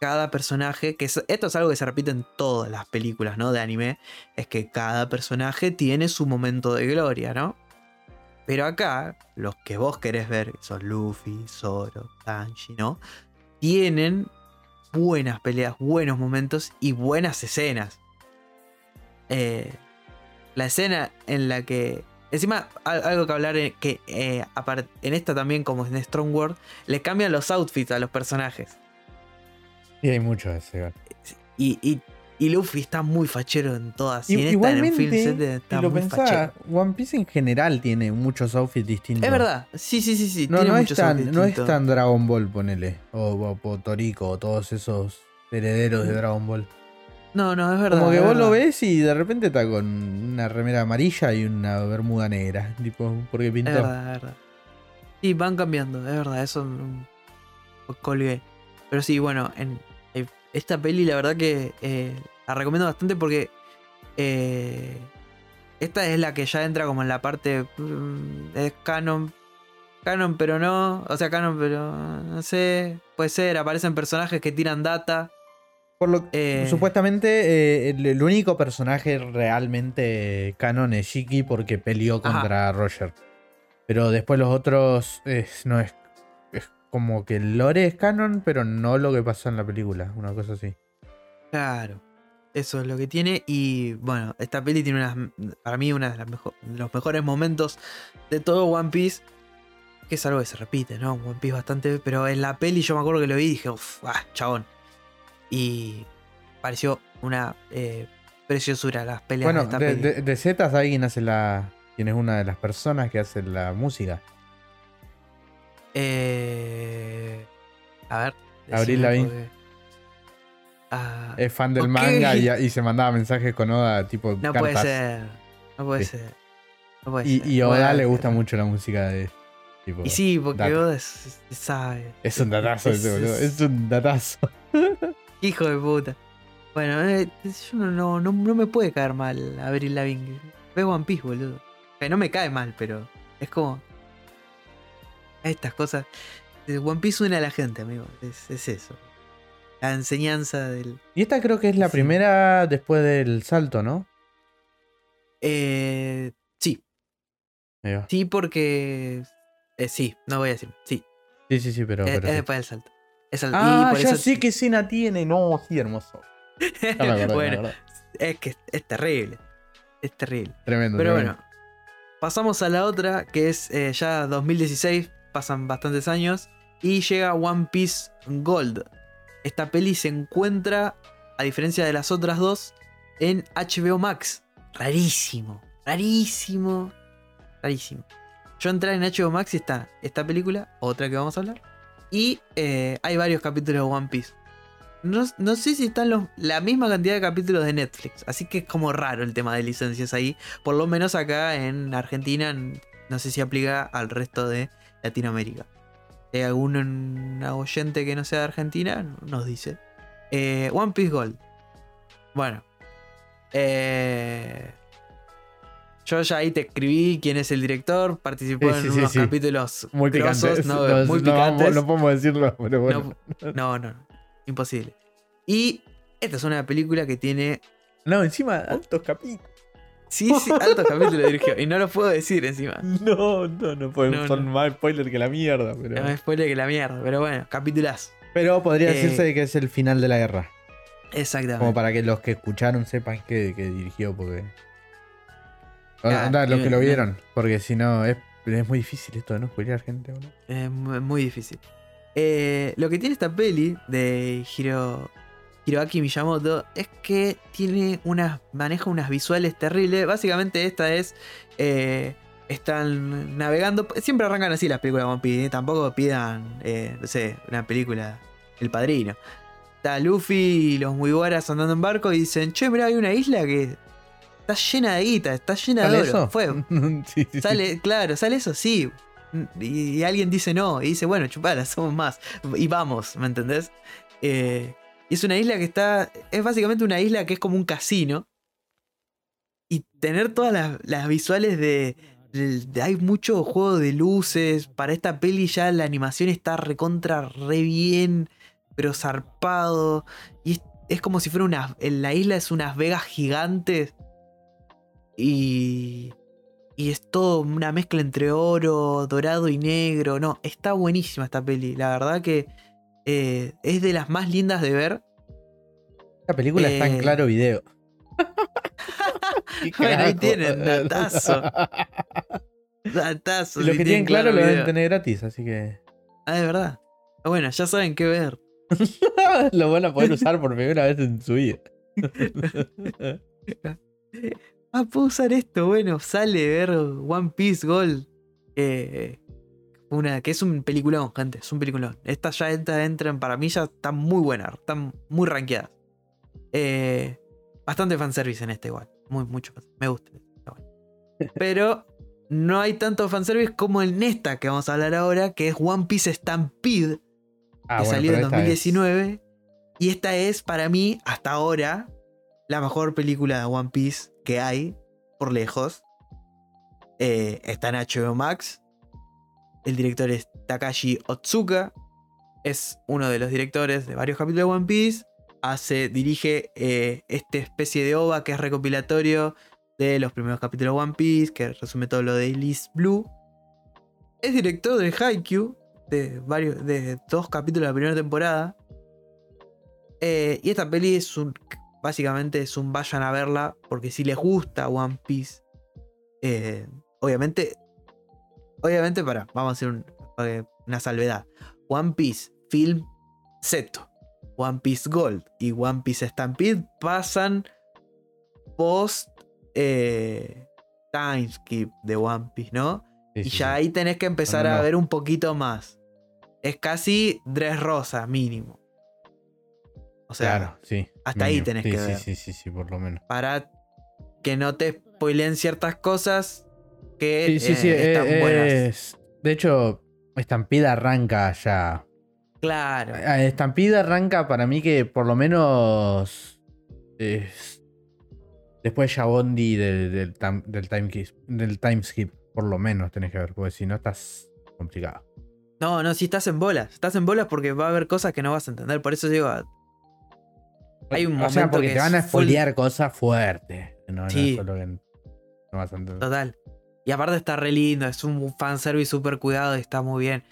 [SPEAKER 1] cada personaje, que es- esto es algo que se repite en todas las películas ¿no? de anime, es que cada personaje tiene su momento de gloria, ¿no? Pero acá, los que vos querés ver, son Luffy, Zoro, Tanji, ¿no? Tienen buenas peleas, buenos momentos y buenas escenas. Eh, la escena en la que. Encima, al- algo que hablar en, que eh, en esta también, como en Strong World, le cambian los outfits a los personajes.
[SPEAKER 2] Sí, hay mucho de ese.
[SPEAKER 1] Y, y, y Luffy está muy fachero en todas. Y,
[SPEAKER 2] I-
[SPEAKER 1] en esta, en
[SPEAKER 2] Igualmente,
[SPEAKER 1] Film
[SPEAKER 2] si
[SPEAKER 1] está
[SPEAKER 2] lo
[SPEAKER 1] muy
[SPEAKER 2] pensás,
[SPEAKER 1] fachero.
[SPEAKER 2] One Piece en general tiene muchos outfits distintos.
[SPEAKER 1] Es verdad, sí, sí, sí, sí.
[SPEAKER 2] No,
[SPEAKER 1] tiene
[SPEAKER 2] no, es tan, no es tan Dragon Ball, ponele. O, o, o Toriko, o todos esos herederos de. Dragon Ball.
[SPEAKER 1] No, no, es verdad.
[SPEAKER 2] Como que vos lo ves y de repente está con una remera amarilla y una bermuda negra. Tipo, porque pintó.
[SPEAKER 1] Es verdad, es verdad. Sí, van cambiando, es verdad, eso colgué. Pero sí, bueno, en, en esta peli la verdad que eh, la recomiendo bastante porque eh, esta es la que ya entra como en la parte mm, es canon. Canon pero no, o sea, canon pero no sé, puede ser, aparecen personajes que tiran data.
[SPEAKER 2] Por lo
[SPEAKER 1] Eh.
[SPEAKER 2] Supuestamente eh, el, el único personaje realmente canon es Shiki porque peleó
[SPEAKER 1] Ajá.
[SPEAKER 2] contra Roger. Pero después los otros es, no es, es como que el lore es canon, pero no lo que pasó en la película, una cosa así.
[SPEAKER 1] Claro. Eso es lo que tiene. Y bueno, esta peli tiene unas, para mí uno de los mejores momentos de todo One Piece. Que es algo que se repite, ¿no? One Piece bastante. Pero en la peli yo me acuerdo que lo vi y dije, uff, ah, chabón. Y pareció una eh, preciosura las peleas
[SPEAKER 2] Bueno,
[SPEAKER 1] de esta
[SPEAKER 2] de,
[SPEAKER 1] peli.
[SPEAKER 2] de, de Zetas alguien hace la. quien es una de las personas que hace la música.
[SPEAKER 1] Eh, a ver.
[SPEAKER 2] Abril Lavigne.
[SPEAKER 1] porque- Ah,
[SPEAKER 2] Es fan del manga y, y se mandaba mensajes con Oda, tipo
[SPEAKER 1] no
[SPEAKER 2] cartas.
[SPEAKER 1] puede ser. No puede
[SPEAKER 2] Sí.
[SPEAKER 1] ser. No puede
[SPEAKER 2] Y,
[SPEAKER 1] ser.
[SPEAKER 2] y Oda
[SPEAKER 1] Bueno,
[SPEAKER 2] le gusta mucho la música de. Tipo,
[SPEAKER 1] Y sí, porque
[SPEAKER 2] Data.
[SPEAKER 1] Oda es- sabe.
[SPEAKER 2] Es un datazo (laughs)
[SPEAKER 1] Es- es-
[SPEAKER 2] Es un datazo. (laughs)
[SPEAKER 1] Hijo de puta. Bueno, eh, yo no, no, no, me puede caer mal Abril Lavigne. Ve One Piece, boludo. Que no me cae mal, pero es como. Estas cosas. eh, One Piece une a la gente, amigo. Es, es eso. La enseñanza del.
[SPEAKER 2] Y esta creo que es la
[SPEAKER 1] Sí.
[SPEAKER 2] primera después del salto, ¿no?
[SPEAKER 1] Eh, sí, sí, porque. eh, sí, no voy a decir. Sí,
[SPEAKER 2] Sí, sí, sí, pero.
[SPEAKER 1] es,
[SPEAKER 2] pero
[SPEAKER 1] es
[SPEAKER 2] sí.
[SPEAKER 1] después del salto. Es al- y
[SPEAKER 2] Ah,
[SPEAKER 1] por
[SPEAKER 2] ya
[SPEAKER 1] eso-
[SPEAKER 2] sé qué escena tiene. No, sí, hermoso. Acordé, (laughs)
[SPEAKER 1] bueno, es que es terrible. Es terrible.
[SPEAKER 2] Tremendo.
[SPEAKER 1] Pero
[SPEAKER 2] tremendo.
[SPEAKER 1] bueno, pasamos a la otra, que es eh, ya 2016, pasan bastantes años, y llega One Piece Gold. Esta peli se encuentra, a diferencia de las otras dos, en HBO Max. Rarísimo, rarísimo, rarísimo. Yo entré en HBO Max y está esta película, otra que vamos a hablar, y eh, hay varios capítulos de One Piece. No, no sé si están los, la misma cantidad de capítulos de Netflix, así que es como raro el tema de licencias ahí. Por lo menos acá en Argentina, no sé si aplica al resto de Latinoamérica. Si hay algún en- oyente que no sea de Argentina, nos dice. Eh, One Piece Gold. Bueno. eh, yo ya ahí te escribí quién es el director. Participó
[SPEAKER 2] Sí,
[SPEAKER 1] en
[SPEAKER 2] sí,
[SPEAKER 1] unos
[SPEAKER 2] sí.
[SPEAKER 1] capítulos
[SPEAKER 2] Muy
[SPEAKER 1] grosos, no,
[SPEAKER 2] No,
[SPEAKER 1] muy picantes.
[SPEAKER 2] no podemos decirlo, pero bueno.
[SPEAKER 1] No, no, no, imposible. Y esta es una película que tiene
[SPEAKER 2] No, encima, altos capítulos.
[SPEAKER 1] Sí, sí, altos capítulos dirigió. Y no lo puedo decir encima.
[SPEAKER 2] No, no, no podemos. Son más spoiler que la mierda. Pero,
[SPEAKER 1] me spoiler que la mierda. Pero bueno, capítulas.
[SPEAKER 2] pero podría
[SPEAKER 1] Eh,
[SPEAKER 2] decirse que es el final de la guerra.
[SPEAKER 1] Exactamente.
[SPEAKER 2] Como para que los que escucharon sepan que, que dirigió, porque.
[SPEAKER 1] Ah,
[SPEAKER 2] onda, los
[SPEAKER 1] y-
[SPEAKER 2] que lo
[SPEAKER 1] y-
[SPEAKER 2] vieron. Porque si no, es, es muy difícil esto de no spoilear gente, boludo.
[SPEAKER 1] Es mu- muy difícil. Eh, lo que tiene esta peli de Hiro, Hiroaki Miyamoto es que tiene unas. maneja unas visuales terribles. Básicamente, esta es. eh, están navegando. Siempre arrancan así las películas de One Piece. ¿eh? Tampoco pidan, eh, no sé, una película. El padrino. Está Luffy y los Mugiwaras andando en barco y dicen: Che, mira, hay una isla que está llena de guita, está llena
[SPEAKER 2] ¿Sale
[SPEAKER 1] de oro.
[SPEAKER 2] eso?
[SPEAKER 1] Fue, (laughs)
[SPEAKER 2] sí, sí, sí.
[SPEAKER 1] Sale, claro, sale eso, sí. Y, y alguien dice no, y dice, bueno, chupala, (laughs) somos más. Y vamos, ¿me entendés? Eh, y es una isla que está. Es básicamente una isla que es como un casino. Y tener todas las, las visuales de, de- de- Hay mucho juego de luces. Para esta peli ya la animación está recontra re bien, pero zarpado. Y es, es como si fuera una. En la isla es unas vegas gigantes. Y. Y es todo una mezcla entre oro, dorado y negro. No, está buenísima esta peli. La verdad que eh, es de las más lindas de ver.
[SPEAKER 2] Esta película está en
[SPEAKER 1] Eh,
[SPEAKER 2] claro video. (laughs)
[SPEAKER 1] Bueno, ahí tienen, datazo. (laughs) Datazo, si
[SPEAKER 2] que tienen claro lo
[SPEAKER 1] video.
[SPEAKER 2] deben tener gratis, así que.
[SPEAKER 1] Ah, de verdad. Bueno, ya saben qué ver. (laughs)
[SPEAKER 2] lo van a poder usar por primera vez en su vida.
[SPEAKER 1] Ah, puedo usar esto. Bueno, sale ver One Piece Gold. Eh, una, que es un peliculón, gente. Es un peliculón. Estas ya entra- entran, para mí ya están muy buenas. Están muy rankeadas. Eh, bastante fanservice en este igual. Muy, mucho. Me gusta. (laughs) Pero no hay tanto fanservice como en esta que vamos a hablar ahora, que es One Piece Stampede,
[SPEAKER 2] Ah,
[SPEAKER 1] que
[SPEAKER 2] bueno,
[SPEAKER 1] salió en
[SPEAKER 2] pero esta es-
[SPEAKER 1] 2019. Y esta es, para mí, hasta ahora, la mejor película de One Piece que hay, por lejos. Eh, está en HBO Max. El director es Takashi Otsuka. Es uno de los directores de varios capítulos de One Piece. Hace, dirige eh, esta especie de OVA que es recopilatorio de los primeros capítulos de One Piece, que resume todo lo de Elise Blue. es director de Haikyuu, de, varios, de dos capítulos de la primera temporada. Eh, y esta peli es un. Básicamente es un vayan a verla. Porque si les gusta One Piece. eh, obviamente. Obviamente, para. Vamos a hacer un- eh, una salvedad. One Piece Film Seto. One Piece Gold y One Piece Stampede pasan post eh, time skip de One Piece, ¿no?
[SPEAKER 2] Sí,
[SPEAKER 1] y
[SPEAKER 2] sí,
[SPEAKER 1] ya
[SPEAKER 2] sí.
[SPEAKER 1] ahí tenés que empezar
[SPEAKER 2] No, no,
[SPEAKER 1] a ver un poquito más. Es casi Dress Rosa, mínimo. O sea,
[SPEAKER 2] claro, sí.
[SPEAKER 1] hasta ahí tenés
[SPEAKER 2] Sí,
[SPEAKER 1] que ver.
[SPEAKER 2] Sí, sí, sí, por lo menos.
[SPEAKER 1] para que no te spoilen ciertas cosas que
[SPEAKER 2] Sí, sí, sí.
[SPEAKER 1] eh, están
[SPEAKER 2] eh,
[SPEAKER 1] buenas.
[SPEAKER 2] es- de hecho, Estampida arranca ya.
[SPEAKER 1] Claro.
[SPEAKER 2] Estampida arranca para mí que por lo menos. es- después ya Bondi del, del, tam- del, time del time skip. Por lo menos tenés que ver, porque si no estás complicado.
[SPEAKER 1] No, no, si estás en bolas. Estás en bolas porque va a haber cosas que no vas a entender. Por eso digo, Hay un
[SPEAKER 2] o sea, porque
[SPEAKER 1] que
[SPEAKER 2] te van a
[SPEAKER 1] full-
[SPEAKER 2] spoilear cosas fuertes. No,
[SPEAKER 1] Sí.
[SPEAKER 2] que no vas a entender.
[SPEAKER 1] Total. Y aparte está re lindo, es un fanservice súper cuidado y está muy bien.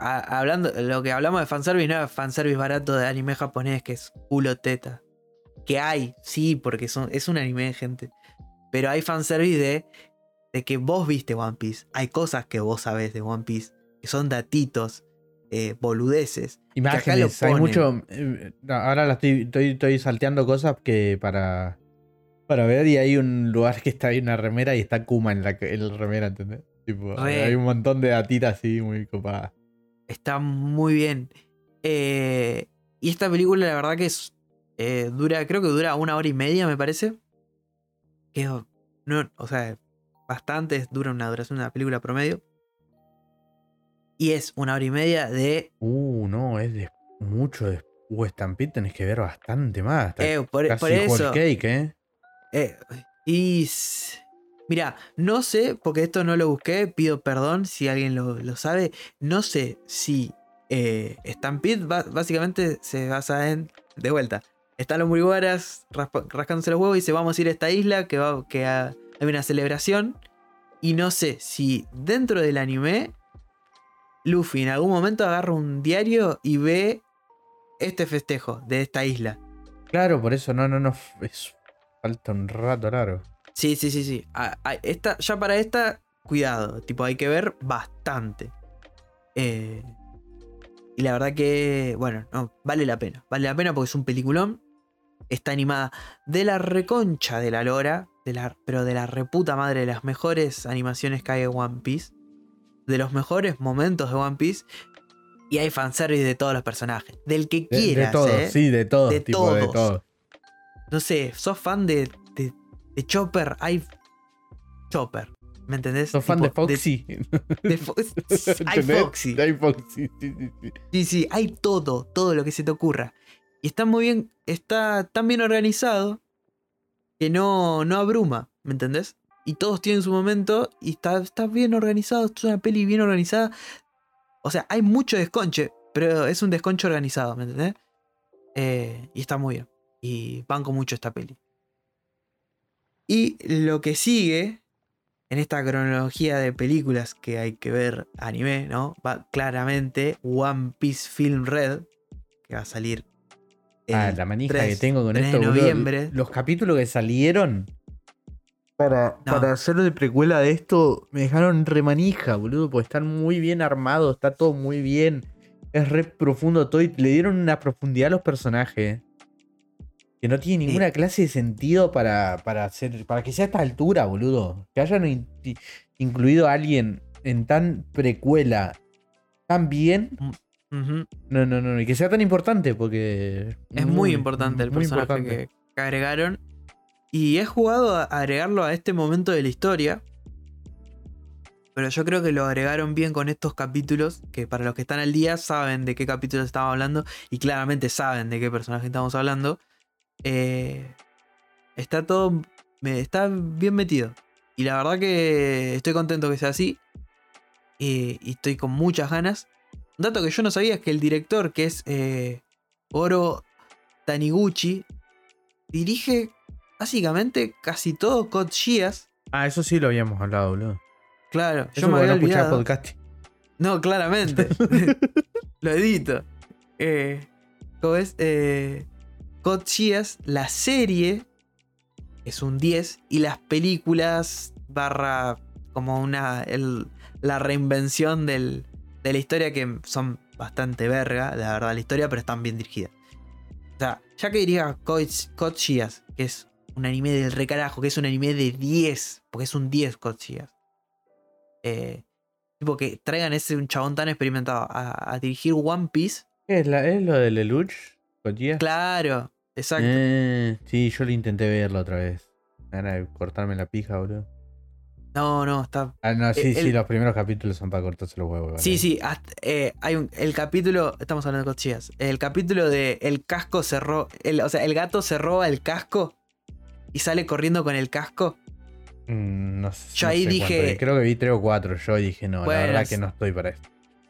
[SPEAKER 1] A- hablando, lo que hablamos de fanservice no es fanservice barato de anime japonés, que es culo teta. Que hay, sí, porque son, es un anime, gente. Pero hay fanservice de, de que vos viste One Piece. Hay cosas que vos sabés de One Piece, que son datitos, eh, boludeces.
[SPEAKER 2] Imágenes, hay mucho. eh, ahora la estoy, estoy, estoy salteando cosas que para. Para ver, y hay un lugar que está ahí una remera y está Kuma en la, en la remera, ¿entendés? Tipo, hay un montón de datitas así muy copadas.
[SPEAKER 1] Está muy bien. Eh, y esta película, la verdad que es. eh, dura, creo que dura una hora y media, me parece. Que no, o sea, bastante, dura una duración de una película promedio. Y es una hora y media de.
[SPEAKER 2] Uh, no, es de mucho de uh, Stampede tenés que ver bastante más.
[SPEAKER 1] Eh, por,
[SPEAKER 2] casi
[SPEAKER 1] por eso.
[SPEAKER 2] cake, ¿eh?
[SPEAKER 1] eh, y. Mira, no sé, porque esto no lo busqué, pido perdón si alguien lo, lo sabe. No sé si eh, Stampede básicamente se basa en. De vuelta. Están los Mugiwaras raspa- rascándose los huevos y dice: Vamos a ir a esta isla que, va, que ha- hay una celebración. Y no sé si dentro del anime, Luffy en algún momento agarra un diario y ve este festejo de esta isla.
[SPEAKER 2] Claro, por eso, no, no, no. Es, falta un rato largo.
[SPEAKER 1] Sí, sí, sí, sí. A- a- esta, ya para esta, cuidado. Tipo, hay que ver bastante. Eh, y la verdad que, bueno, no, vale la pena. Vale la pena porque es un peliculón. Está animada de la reconcha de la lora. De la, pero de la reputa madre de las mejores animaciones que hay en One Piece. De los mejores momentos de One Piece. Y hay fanservice de todos los personajes. Del que
[SPEAKER 2] De, de
[SPEAKER 1] quieras,
[SPEAKER 2] todos,
[SPEAKER 1] ¿eh?
[SPEAKER 2] sí, de todos,
[SPEAKER 1] De
[SPEAKER 2] tipo, de
[SPEAKER 1] todos. no sé, sos fan de, de, de Chopper, hay Chopper. ¿Me entendés?
[SPEAKER 2] ¿Sos fan de
[SPEAKER 1] Tipo,
[SPEAKER 2] Foxy?
[SPEAKER 1] de Fo- (laughs) hay. Foxy.
[SPEAKER 2] Hay Foxy, sí, sí, sí.
[SPEAKER 1] Sí, sí, hay todo, todo lo que se te ocurra. Y está muy bien, está tan bien organizado que no, no abruma, ¿me entendés? Y todos tienen su momento y está, está bien organizado, es una peli bien organizada. O sea, hay mucho desconche, pero es un desconche organizado, ¿me entendés? Eh, y está muy bien. Y banco mucho esta peli. Y lo que sigue en esta cronología de películas que hay que ver anime, ¿no? Va claramente One Piece Film Red, que va a salir.
[SPEAKER 2] Ah,
[SPEAKER 1] el
[SPEAKER 2] la manija
[SPEAKER 1] 3
[SPEAKER 2] que tengo con
[SPEAKER 1] 3
[SPEAKER 2] esto,
[SPEAKER 1] de noviembre.
[SPEAKER 2] Los capítulos que salieron para,
[SPEAKER 1] No.
[SPEAKER 2] para hacer de precuela de esto me dejaron remanija, boludo, porque están muy bien armados, está todo muy bien. Es re profundo todo y le dieron una profundidad a los personajes que no tiene ninguna clase de sentido para, para, hacer, para que sea a esta altura, boludo. Que hayan in- incluido a alguien en tan precuela tan bien.
[SPEAKER 1] Ujú.
[SPEAKER 2] No, no, no, y que sea tan importante porque...
[SPEAKER 1] Es muy, importante el
[SPEAKER 2] muy
[SPEAKER 1] personaje
[SPEAKER 2] importante.
[SPEAKER 1] Que agregaron. Y he jugado a agregarlo a este momento de la historia. Pero yo creo que lo agregaron bien con estos capítulos. Que para los que están al día saben de qué capítulos estamos hablando. Y claramente saben de qué personaje estamos hablando. Eh, está todo. Está bien metido. Y la verdad que estoy contento que sea así. Y estoy con muchas ganas. Un dato que yo no sabía es que el director, que es eh, Oro Taniguchi, dirige básicamente casi todo Code Geass.
[SPEAKER 2] Ah, eso sí lo habíamos hablado, boludo.
[SPEAKER 1] Claro,
[SPEAKER 2] Eso
[SPEAKER 1] yo me había
[SPEAKER 2] no
[SPEAKER 1] olvidado.
[SPEAKER 2] podcast.
[SPEAKER 1] No, claramente. (laughs) (laughs) Lo edito. Eh, ¿Cómo es? Eh, Geass, la serie es un 10 y las películas barra como una el- la reinvención del- de la historia que son bastante verga, la verdad, la historia, pero están bien dirigidas. O sea, ya que diría Code Geass, que es un anime del recarajo, que es un anime de 10, porque es un 10 Code Geass. Eh, tipo que traigan ese un chabón tan experimentado a, a dirigir One Piece.
[SPEAKER 2] ¿Qué es, la, ¿Es lo de Lelouch? ¿Cotillas?
[SPEAKER 1] Claro, exacto.
[SPEAKER 2] Eh, sí, yo lo intenté verlo otra vez. Era cortarme la pija, boludo.
[SPEAKER 1] No, no, está
[SPEAKER 2] Ah, no, sí, sí,
[SPEAKER 1] el-
[SPEAKER 2] los primeros capítulos son para cortarse los huevos. vale.
[SPEAKER 1] Sí, sí, hasta- eh, hay un, el capítulo, estamos hablando de cochillas, el capítulo de el casco se roba, el, o sea, el gato se roba el casco y sale corriendo con el casco.
[SPEAKER 2] Mm, no sé.
[SPEAKER 1] Yo
[SPEAKER 2] no
[SPEAKER 1] ahí
[SPEAKER 2] sé
[SPEAKER 1] dije-
[SPEAKER 2] cuánto, Creo que vi tres o cuatro. Yo dije, no,
[SPEAKER 1] Bueno,
[SPEAKER 2] la verdad
[SPEAKER 1] es-
[SPEAKER 2] que no estoy para esto.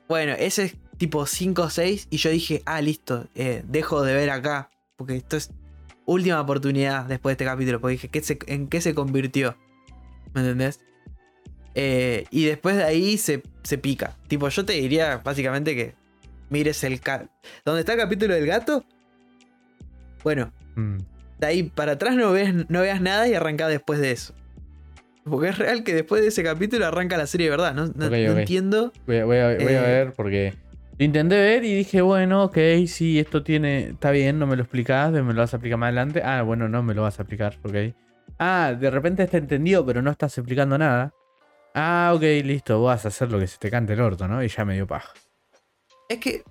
[SPEAKER 1] Bueno, ese es tipo 5 o 6 y yo dije, ah, listo, eh, dejo de ver acá, porque esto es última oportunidad después de este capítulo, porque dije, ¿qué se- ¿en qué se convirtió? ¿Me entendés? Eh, y después de ahí se, se pica. Tipo, yo te diría básicamente que mires el... ¿Dónde está el capítulo del gato? Bueno,
[SPEAKER 2] Mm.
[SPEAKER 1] De ahí para atrás no, ves, no veas nada y arranca después de eso. Porque es real que después de ese capítulo arranca la serie verdad. No, entiendo.
[SPEAKER 2] Voy, a, voy a- voy a
[SPEAKER 1] Eh,
[SPEAKER 2] ver porque lo intenté ver y dije, bueno, ok, sí, esto tiene. Está bien, no me lo explicás, me lo vas a explicar más adelante. Ah, bueno, no me lo vas a explicar, ok. Ah, de repente está entendido, pero no estás explicando nada. Ah, ok, listo, vas a hacer lo que se te cante el orto, ¿no? Y ya me dio paja.
[SPEAKER 1] Es que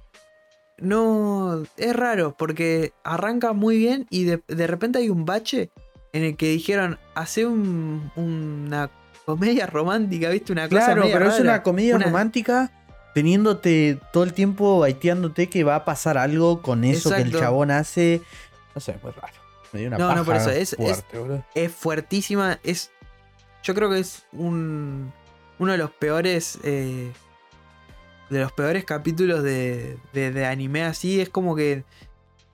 [SPEAKER 1] no. Es raro porque arranca muy bien y de, de repente hay un bache en el que dijeron: hace un- una comedia romántica, ¿viste? Una cosa
[SPEAKER 2] Claro,
[SPEAKER 1] media
[SPEAKER 2] pero es una comedia
[SPEAKER 1] Una-
[SPEAKER 2] romántica teniéndote todo el tiempo baiteándote que va a pasar algo con eso que el chabón hace. No sé, muy raro. Me dio una
[SPEAKER 1] No,
[SPEAKER 2] paja
[SPEAKER 1] no, por eso, es- es-
[SPEAKER 2] fuerte, boludo.
[SPEAKER 1] Es fuertísima. Es. Yo creo que es un. Uno de los peores. eh, de los peores capítulos de, de- de anime así. Es como que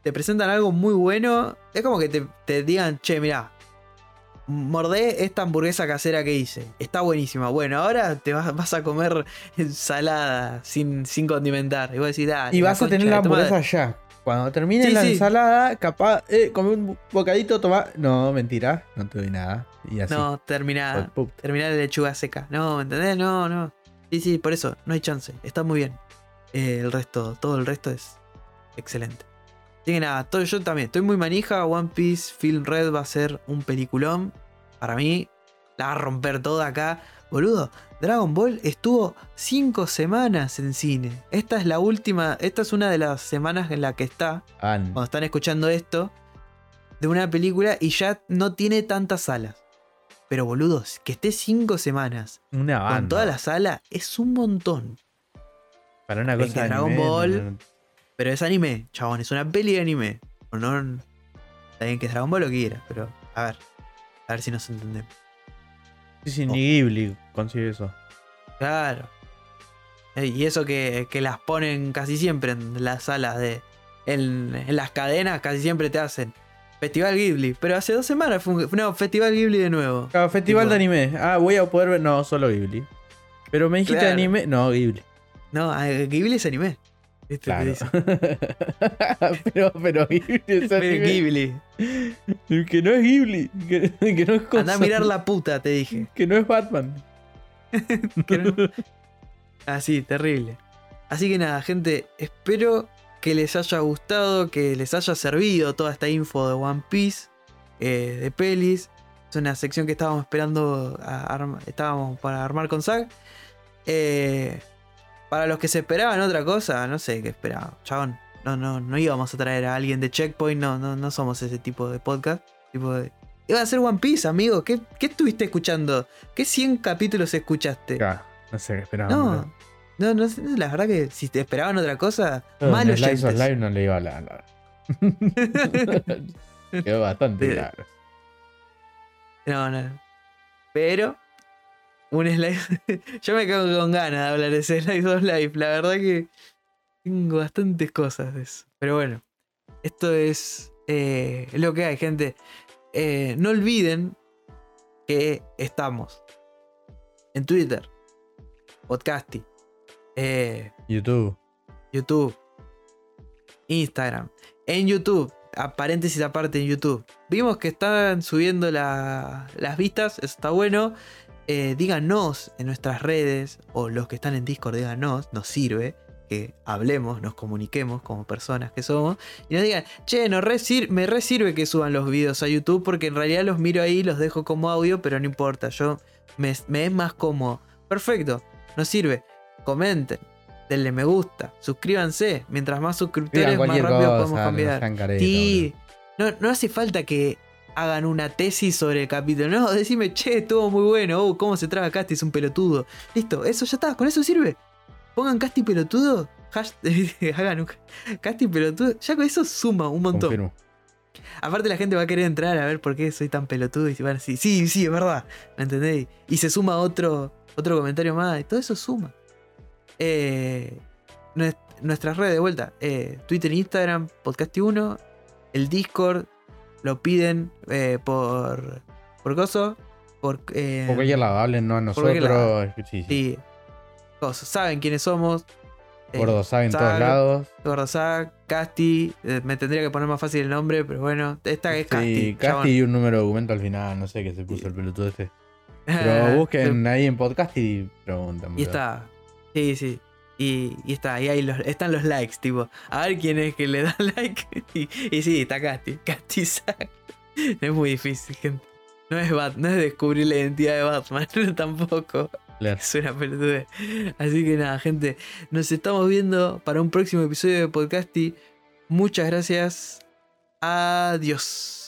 [SPEAKER 1] te presentan algo muy bueno. Es como que te, te digan, che, mirá. Mordé esta hamburguesa casera que hice. Está buenísima. Bueno, ahora te vas, vas a comer ensalada sin, sin condimentar. Y vos decís, "Dale,
[SPEAKER 2] Y vas a tener la
[SPEAKER 1] de tu madre".
[SPEAKER 2] hamburguesa ya. Cuando termine
[SPEAKER 1] Sí,
[SPEAKER 2] la
[SPEAKER 1] sí.
[SPEAKER 2] ensalada, capaz, eh, come un bocadito, toma. No, mentira, no te doy nada. Y así.
[SPEAKER 1] No, termina. Terminar de lechuga seca. No, ¿me entendés? No, no. Sí, sí, por eso, no hay chance. Está muy bien. Eh, el resto, todo el resto es excelente. Así que nada, todo- yo también estoy muy manija. One Piece Film Red va a ser un peliculón. Para mí, la va a romper toda acá. Boludo, Dragon Ball estuvo 5 semanas en cine. Esta es la última, esta es una de las semanas en la que está
[SPEAKER 2] An.
[SPEAKER 1] cuando están escuchando esto, de una película y ya no tiene tantas salas. Pero boludos, que esté cinco semanas
[SPEAKER 2] Una banda.
[SPEAKER 1] con toda la sala es un montón.
[SPEAKER 2] Para una
[SPEAKER 1] Es
[SPEAKER 2] cosa de
[SPEAKER 1] Dragon
[SPEAKER 2] anime,
[SPEAKER 1] Ball-
[SPEAKER 2] no, no.
[SPEAKER 1] Pero es anime, chabón, es una peli de anime. O no, está bien que es Dragon Ball lo quiera, pero a ver, a ver si nos entendemos.
[SPEAKER 2] Sí, sí,
[SPEAKER 1] Oh.
[SPEAKER 2] consigue eso.
[SPEAKER 1] Claro. Y eso que, que las ponen casi siempre en las salas de. En, en las cadenas casi siempre te hacen. Festival Ghibli. Pero hace dos semanas fue un. No, Festival Ghibli de nuevo.
[SPEAKER 2] Claro, festival de anime. Ah, voy a poder ver. No, solo Ghibli. Pero me dijiste
[SPEAKER 1] Claro.
[SPEAKER 2] anime. No, Ghibli.
[SPEAKER 1] No, ah, Ghibli es anime. ¿Viste? Te
[SPEAKER 2] Claro. (laughs) pero, pero Ghibli es anime.
[SPEAKER 1] Ghibli.
[SPEAKER 2] Que no es Ghibli. Que, que no es cosa-
[SPEAKER 1] Anda a mirar la puta, te dije.
[SPEAKER 2] Que no es Batman. (laughs)
[SPEAKER 1] Que no- Así, terrible. Así que nada, gente, espero que les haya gustado, que les haya servido toda esta info de One Piece, eh, de pelis. Es una sección que estábamos esperando, a estábamos para armar con Zack. Eh, para los que se esperaban otra cosa, no sé qué esperaban, chabón. No, no, no íbamos a traer a alguien de Checkpoint, no, no, no somos ese tipo de podcast. Tipo de... Iba a ser One Piece, amigo. ¿Qué, qué estuviste escuchando? ¿Qué 100 capítulos escuchaste?
[SPEAKER 2] Claro, no sé qué esperaba.
[SPEAKER 1] No, no, no, sé, la verdad que si te esperaban otra cosa,
[SPEAKER 2] Yo
[SPEAKER 1] mal
[SPEAKER 2] en
[SPEAKER 1] oyentes.
[SPEAKER 2] Life no le iba a hablar. (laughs) Quedó bastante claro.
[SPEAKER 1] No, no. Pero, un slice. (laughs) Yo me quedo con ganas de hablar de ese Slice of Life. La verdad que tengo bastantes cosas de eso. Pero bueno, esto es eh, lo que hay, gente. Eh, no olviden que estamos en Twitter, Podcasty, Eh,
[SPEAKER 2] YouTube.
[SPEAKER 1] YouTube, Instagram. En YouTube, a paréntesis aparte en YouTube. Vimos que están subiendo la- las vistas, eso está bueno. Eh, díganos en nuestras redes, o los que están en Discord, díganos, nos sirve que hablemos, nos comuniquemos como personas que somos. Y nos digan, che, no re me re sirve que suban los videos a YouTube porque en realidad los miro ahí, los dejo como audio, pero no importa, yo me, me es más cómodo. Perfecto, nos sirve. Comenten, denle me gusta, suscríbanse. Mientras más suscriptores, más rápido
[SPEAKER 2] cosa,
[SPEAKER 1] podemos
[SPEAKER 2] no
[SPEAKER 1] cambiar. Sí, no, no hace falta que hagan una tesis sobre el capítulo. No, (laughs) decime, che, estuvo muy bueno. Oh, cómo se traga Casti, es un pelotudo. Listo, eso ya está, con eso sirve. Pongan Casti pelotudo. (laughs) hagan un Casti pelotudo. Ya con eso suma un montón.
[SPEAKER 2] Confirmo.
[SPEAKER 1] Aparte la gente va a querer entrar a ver por qué soy tan pelotudo y van a decir, sí, sí, es verdad, ¿me entendéis? Y se suma otro, otro comentario más y todo eso suma. Eh, nues- nuestras redes de vuelta, eh, Twitter e Instagram, Podcast1, el Discord, lo piden eh, por, por coso, por... eh,
[SPEAKER 2] Por cualquier lado, háblennos a nosotros. Sí, sí.
[SPEAKER 1] sí, coso, saben quiénes somos.
[SPEAKER 2] Gordo sabe en todos lados.
[SPEAKER 1] Gordosac, Casti, eh, me tendría que poner más fácil el nombre, pero bueno, esta es Casti.
[SPEAKER 2] Sí,
[SPEAKER 1] chabón.
[SPEAKER 2] Casti y un número de documento al final, no sé qué se puso el pelotudo este. (laughs) Pero busquen ahí en podcast y preguntan.
[SPEAKER 1] Y está. Sí, sí. Y, y está, y ahí los, están los likes, tipo. A ver quién es que le da (laughs) like. Y, y sí, está Casti. (laughs) Casti Sack. Es muy difícil, gente. No es, Bat, no es descubrir la identidad de Batman, (laughs) tampoco.
[SPEAKER 2] Claro.
[SPEAKER 1] Es una pelotudez. Así que nada, gente. Nos estamos viendo para un próximo episodio de Podcasty. Muchas gracias. Adiós.